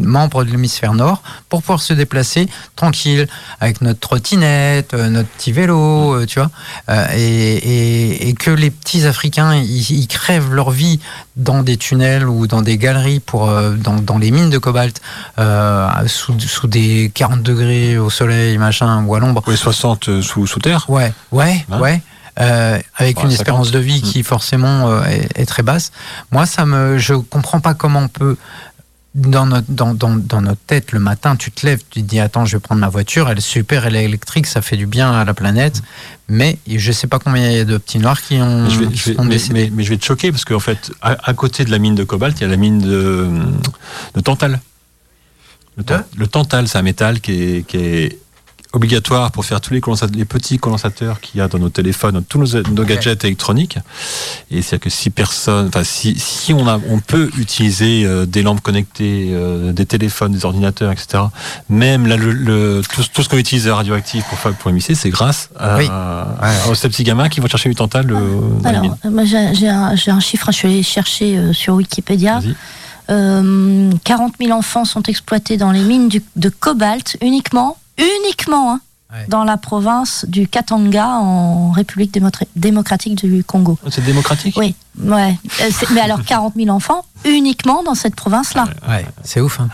membres de l'hémisphère nord, pour pouvoir se déplacer tranquille avec notre trottinette, euh, notre petit vélo, euh, tu vois, Euh, et, et- et que les petits Africains, ils, ils crèvent leur vie dans des tunnels ou dans des galeries pour dans, dans les mines de cobalt euh, sous, sous des 40 degrés au soleil, machin, ou à l'ombre. Oui, 60 euh, sous, sous terre. Ouais, ouais, Hein ouais. Euh, avec Ouais, une 50. espérance de vie qui forcément euh, est, est très basse. Moi, ça me, je comprends pas comment on peut dans notre, dans, dans, dans notre tête le matin, tu te lèves, tu te dis attends, je vais prendre ma voiture, elle est super, elle est électrique, ça fait du bien à la planète. Mais je sais pas combien il y a de petits noirs qui ont Mais je, vais, qui je vais- sont mais, décédés. mais- mais je vais te choquer parce qu'en fait, à, à côté de la mine de cobalt, il y a la mine de, de tantal. Le, le tantal, c'est un métal qui est, qui est obligatoire pour faire tous les, les petits condensateurs qu'il y a dans nos téléphones, dans tous nos, nos gadgets électroniques. Et c'est-à-dire que si personne, enfin si, si on, a, on peut utiliser euh, des lampes connectées, euh, des téléphones, des ordinateurs, etc. Même là, le, le- tout, tout ce qu'on utilise radioactif pour, faire- pour émisser, c'est grâce à, Oui. à- aux ces petits gamins qui vont chercher du tantal euh, dans les Alors, j'ai un, un chiffre, je suis allée chercher euh, sur Wikipédia. Euh, 40 000 enfants sont exploités dans les mines du- de cobalt uniquement, uniquement, hein, Ouais. dans la province du Katanga en République démocratique du Congo. C'est démocratique? Oui, ouais. Euh, mais alors 40 000 enfants uniquement dans cette province-là. Ouais, c'est ouf. hein.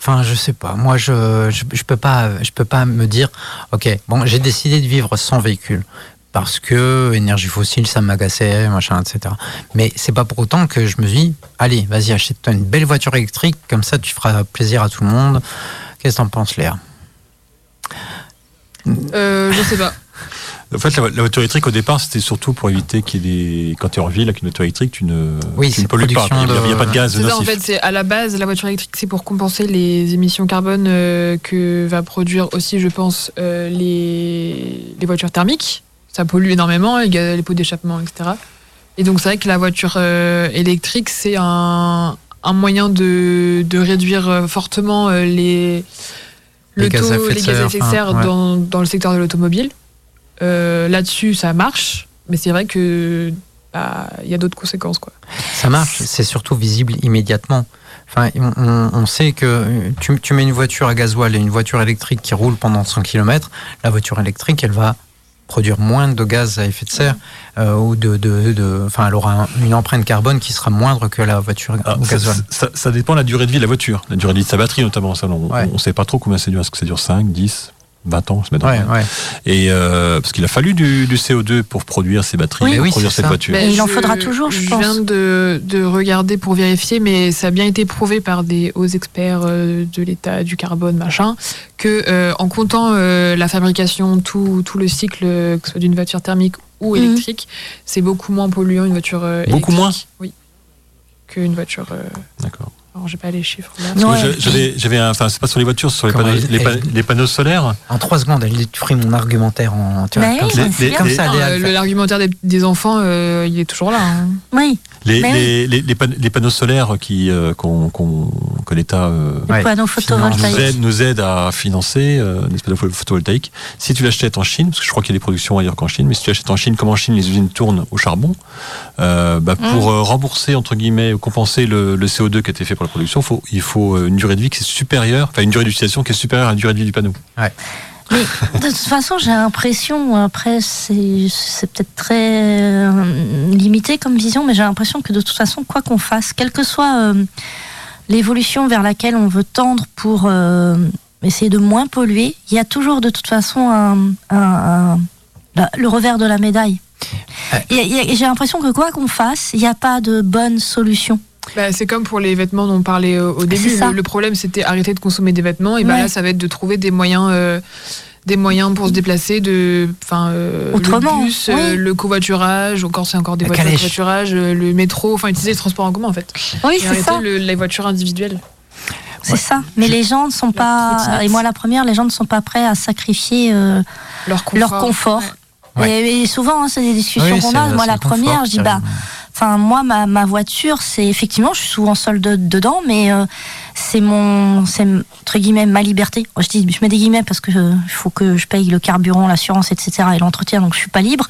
Enfin, je sais pas. Moi, je, je, je peux pas, je peux pas me dire, ok, bon, j'ai décidé de vivre sans véhicule parce que énergie fossile, ça m'agaçait, machin, etc. Mais c'est pas pour autant que je me dis, allez, vas-y, achète-toi une belle voiture électrique, comme ça, tu feras plaisir à tout le monde. Qu'est-ce que t'en penses, Léa? Euh, je sais pas. [LAUGHS] En fait, la, la voiture électrique, au départ, c'était surtout pour éviter qu'il y ait des. Quand tu es en ville avec une voiture électrique, tu ne, Oui, tu ne c'est pollues pas. Il n'y a, pas de gaz C'est ça, en fait, c'est à la base, la voiture électrique, c'est pour compenser les émissions carbone euh, que va produire aussi, je pense, euh, les, les voitures thermiques. Ça pollue énormément, il y a les pots d'échappement, etc. Et donc, c'est vrai que la voiture euh, électrique, c'est un, un moyen de, de réduire euh, fortement euh, les, Les le gaz taux, de les gaz à effet de serre ouais. dans, dans le secteur de l'automobile. Euh, Là-dessus, ça marche, mais c'est vrai que bah, il y a d'autres conséquences, quoi. Ça marche, c'est surtout visible immédiatement. Enfin, on, on- sait que tu, tu mets une voiture à gasoil et une voiture électrique qui roule pendant 100 km, la voiture électrique, elle va produire moins de gaz à effet de serre euh, ou de, de, de- enfin, elle aura un- une empreinte carbone qui sera moindre que la voiture Ah, au ça, gasoil. ça- ça dépend de la durée de vie de la voiture, la durée de vie de sa batterie notamment. Ça, on Ouais. ne sait pas trop combien ça dure. Est-ce que ça dure 5, 10 20 ans, je me Ouais, ouais. Et euh, parce qu'il a fallu du, du CO2 pour produire ces batteries, Oui, pour oui, produire cette ça. voiture. Mais il en faudra toujours, je pense. viens de, de regarder pour vérifier, mais ça a bien été prouvé par des hauts experts euh, de l'état du carbone, machin, que euh, en comptant euh, la fabrication, tout, tout le cycle, que ce soit d'une voiture thermique ou Mhm. électrique, c'est beaucoup moins polluant une voiture euh, Beaucoup électrique. moins Oui. Qu'une voiture. euh, D'accord. Alors, j'ai pas les chiffres là. Non, ouais. J'avais, j'avais un- enfin, c'est pas sur les voitures, c'est sur les panneaux, elle- les, pa- elle- les panneaux solaires. En trois secondes, elle détruit mon argumentaire en. Tu vois, Mais comme ça, Les- comme Non, euh, le-. L'argumentaire des, des enfants, euh, il est toujours là. hein. Oui, Les, les, les, les pan- les panneaux solaires qui, euh, qu'on- qu'on- que l'État euh, les Ouais. nous aide, nous aide à financer euh, des panneaux photovoltaïques. Si tu l'achètes en Chine, parce que je crois qu'il y a des productions ailleurs qu'en Chine, mais si tu l'achètes en Chine, comme en Chine, les usines tournent au charbon, euh, bah, pour euh, rembourser, entre guillemets, ou compenser le, le CO2 qui a été fait pour la production, faut, il faut euh, une durée de vie qui est supérieure, enfin une durée d'utilisation qui est supérieure à la durée de vie du panneau. Mais de toute façon, j'ai l'impression, après, c'est c'est peut-être très euh, limité comme vision, mais j'ai l'impression que de toute façon, quoi qu'on fasse, quelle que soit euh, l'évolution vers laquelle on veut tendre pour euh, essayer de moins polluer, il y a toujours de toute façon un, un- un- la- le revers de la médaille. Ouais. J'ai l'impression que quoi qu'on fasse, il n'y a pas de bonne solution. Bah, c'est comme pour les vêtements dont on parlait au, au début. c'est ça. Le, le problème, c'était arrêter de consommer des vêtements. Et bah, Ouais. là, ça va être de trouver des moyens, euh, des moyens pour se déplacer, de, enfin, euh, Autrement, le bus, euh, le covoiturage, encore c'est encore des La voitures de covoiturage, euh, le métro, enfin utiliser les transports en commun en fait. Oui, et c'est arrêter ça. le- les voitures individuelles. C'est ça. Mais les gens ne sont pas, et moi la première, les gens ne sont pas prêts à sacrifier euh, Leur confort. leur confort. Ouais. Et, et souvent, hein, c'est des discussions Oui, qu'on a. Moi, la première, je dis, bah. Enfin, moi, ma, ma voiture, c'est effectivement, je suis souvent seule de- dedans, mais euh, c'est mon, c'est entre guillemets ma liberté. Je dis, je mets des guillemets parce que euh, faut que je paye le carburant, l'assurance, etc. et l'entretien, donc je suis pas libre.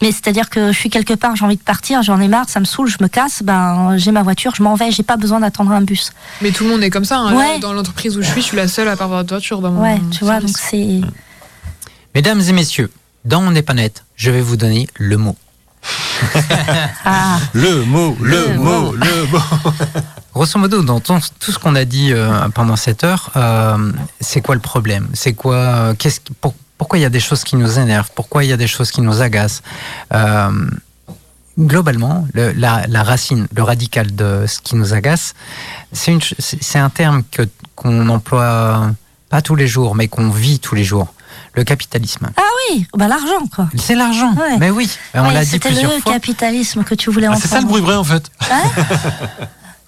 Mais c'est-à-dire que je suis quelque part, j'ai envie de partir, j'en ai marre, ça me saoule, je me casse. Ben, j'ai ma voiture, je m'en vais, j'ai pas besoin d'attendre un bus. Mais tout le monde est comme ça. hein. Là, dans l'entreprise où je suis, je suis la seule à pas avoir de voiture dans mon Ouais, tu vois, service. donc c'est. Mesdames et messieurs, dans On n'est pas net, je vais vous donner le mot. Ah, [LAUGHS] Le mot, le, Le mot, mot. le mot. [LAUGHS] Grosso modo, dans ton- tout ce qu'on a dit euh, pendant cette heure, euh, c'est quoi le problème? C'est quoi euh, qu'est-ce qui- pour- Pourquoi il y a des choses qui nous énervent? Pourquoi il y a des choses qui nous agacent? Globalement, le- la, la racine, le radical de ce qui nous agace, c'est une un terme que qu'on emploie pas tous les jours, mais qu'on vit tous les jours. Le capitalisme. ah oui, bah l'argent quoi. C'est l'argent. Ouais. Mais oui, on Ouais, l'a dit C'était plusieurs le fois. capitalisme que tu voulais Ah, entendre. c'est ça le bruit vrai en fait.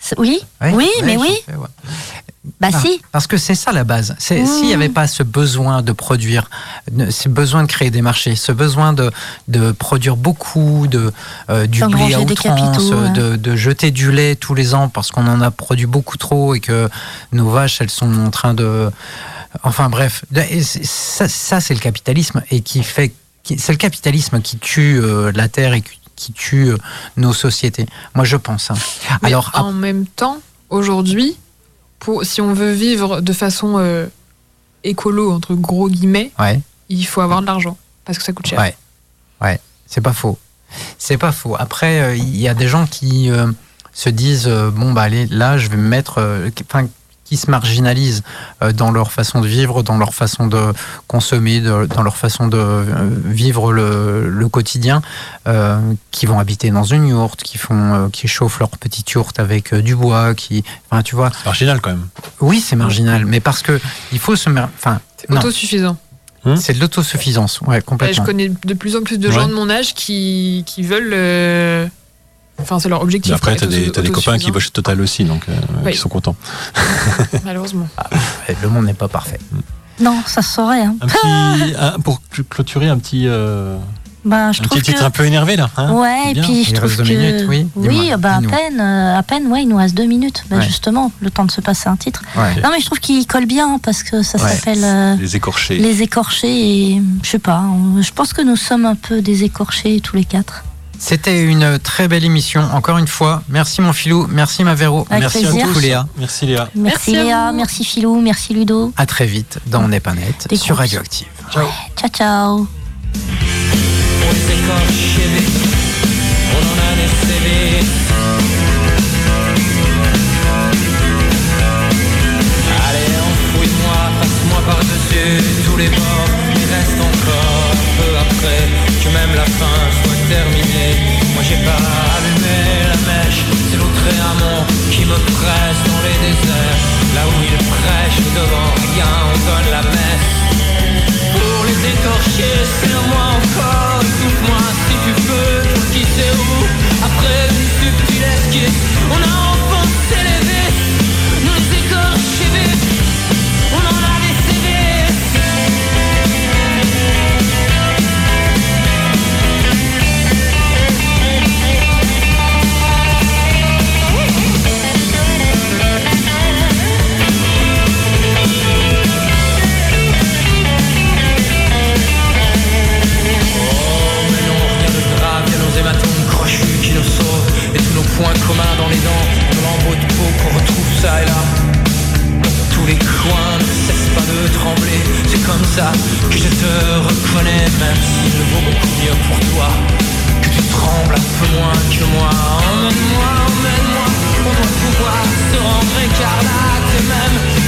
C'est- Oui, oui, mais oui. fais, ouais. Bah Ah, si. Parce que c'est ça la base. Mmh. S'il n'y avait pas ce besoin de produire, ce besoin de créer des marchés, ce besoin de, de produire beaucoup, de, euh, du blé D'engranger à des outrance, capitaux, ouais. de, de jeter du lait tous les ans parce qu'on en a produit beaucoup trop et que nos vaches, elles sont en train de... Enfin bref, ça, ça, c'est le capitalisme et qui fait... C'est le capitalisme qui tue euh, la terre et qui, tue euh, nos sociétés. Moi, je pense. hein. Alors, en même temps, aujourd'hui, pour si on veut vivre de façon euh, écolo entre gros guillemets, ouais. il faut avoir de l'argent parce que ça coûte cher. Ouais, ouais, c'est pas faux. C'est pas faux. Après, il y a des gens qui se disent bon bah allez, là, je vais me mettre, enfin, qui se marginalisent euh, dans leur façon de vivre, dans leur façon de consommer, de- dans leur façon de euh, vivre le, le quotidien, euh, qui vont habiter dans une yourte, qui font, euh, qui chauffent leur petite yourte avec euh, du bois, qui, enfin, tu vois. C'est marginal quand même. Oui, c'est marginal, mais parce que il faut se, enfin, C'est autosuffisant. c'est de l'autosuffisance, ouais, Ouais, complètement. je connais de plus en plus de Ouais. gens de mon âge qui, qui veulent. Enfin, c'est leur objectif. Mais après, t'as être des, copains qui bossent chez Total aussi, donc euh, Oui. qui sont contents. [LAUGHS] Malheureusement. Ouais, Le monde n'est pas parfait. Non, ça se saurait. Hein. Un petit, un- pour clôturer, un petit, euh, Bah, je un trouve petit titre que. un peu énervé là. hein Ouais, et Bien. puis je Il trouve reste deux que minutes, oui. Dis-moi, bah à peine, euh, à peine, ouais, il nous reste deux minutes. Bah, Ouais. justement, le temps de se passer un titre. Ouais. Non, mais je trouve qu'il colle bien parce que ça Ouais. s'appelle euh, Les écorchés. les écorchés et je sais pas. on- Je pense que nous sommes un peu des écorchés tous les quatre. C'était une très belle émission, encore une fois. Merci mon filou, merci ma Véro, Avec merci plaisir. à tous Léa. Merci Léa. Merci, Léa, merci Philou, merci Ludo. À très vite dans On n'est pas net Des sur. Radioactive. Ciao ciao. On pas allumé la mèche, c'est l'autre amont qui me presse dans les déserts. Là où il prêche devant rien, et Tous les coins ne cessent pas de trembler. C'est comme ça que je te reconnais Même s'il vaut beaucoup mieux pour toi Que tu trembles un peu moins que moi. Emmène-moi, emmène-moi On doit pouvoir se rendre écarlate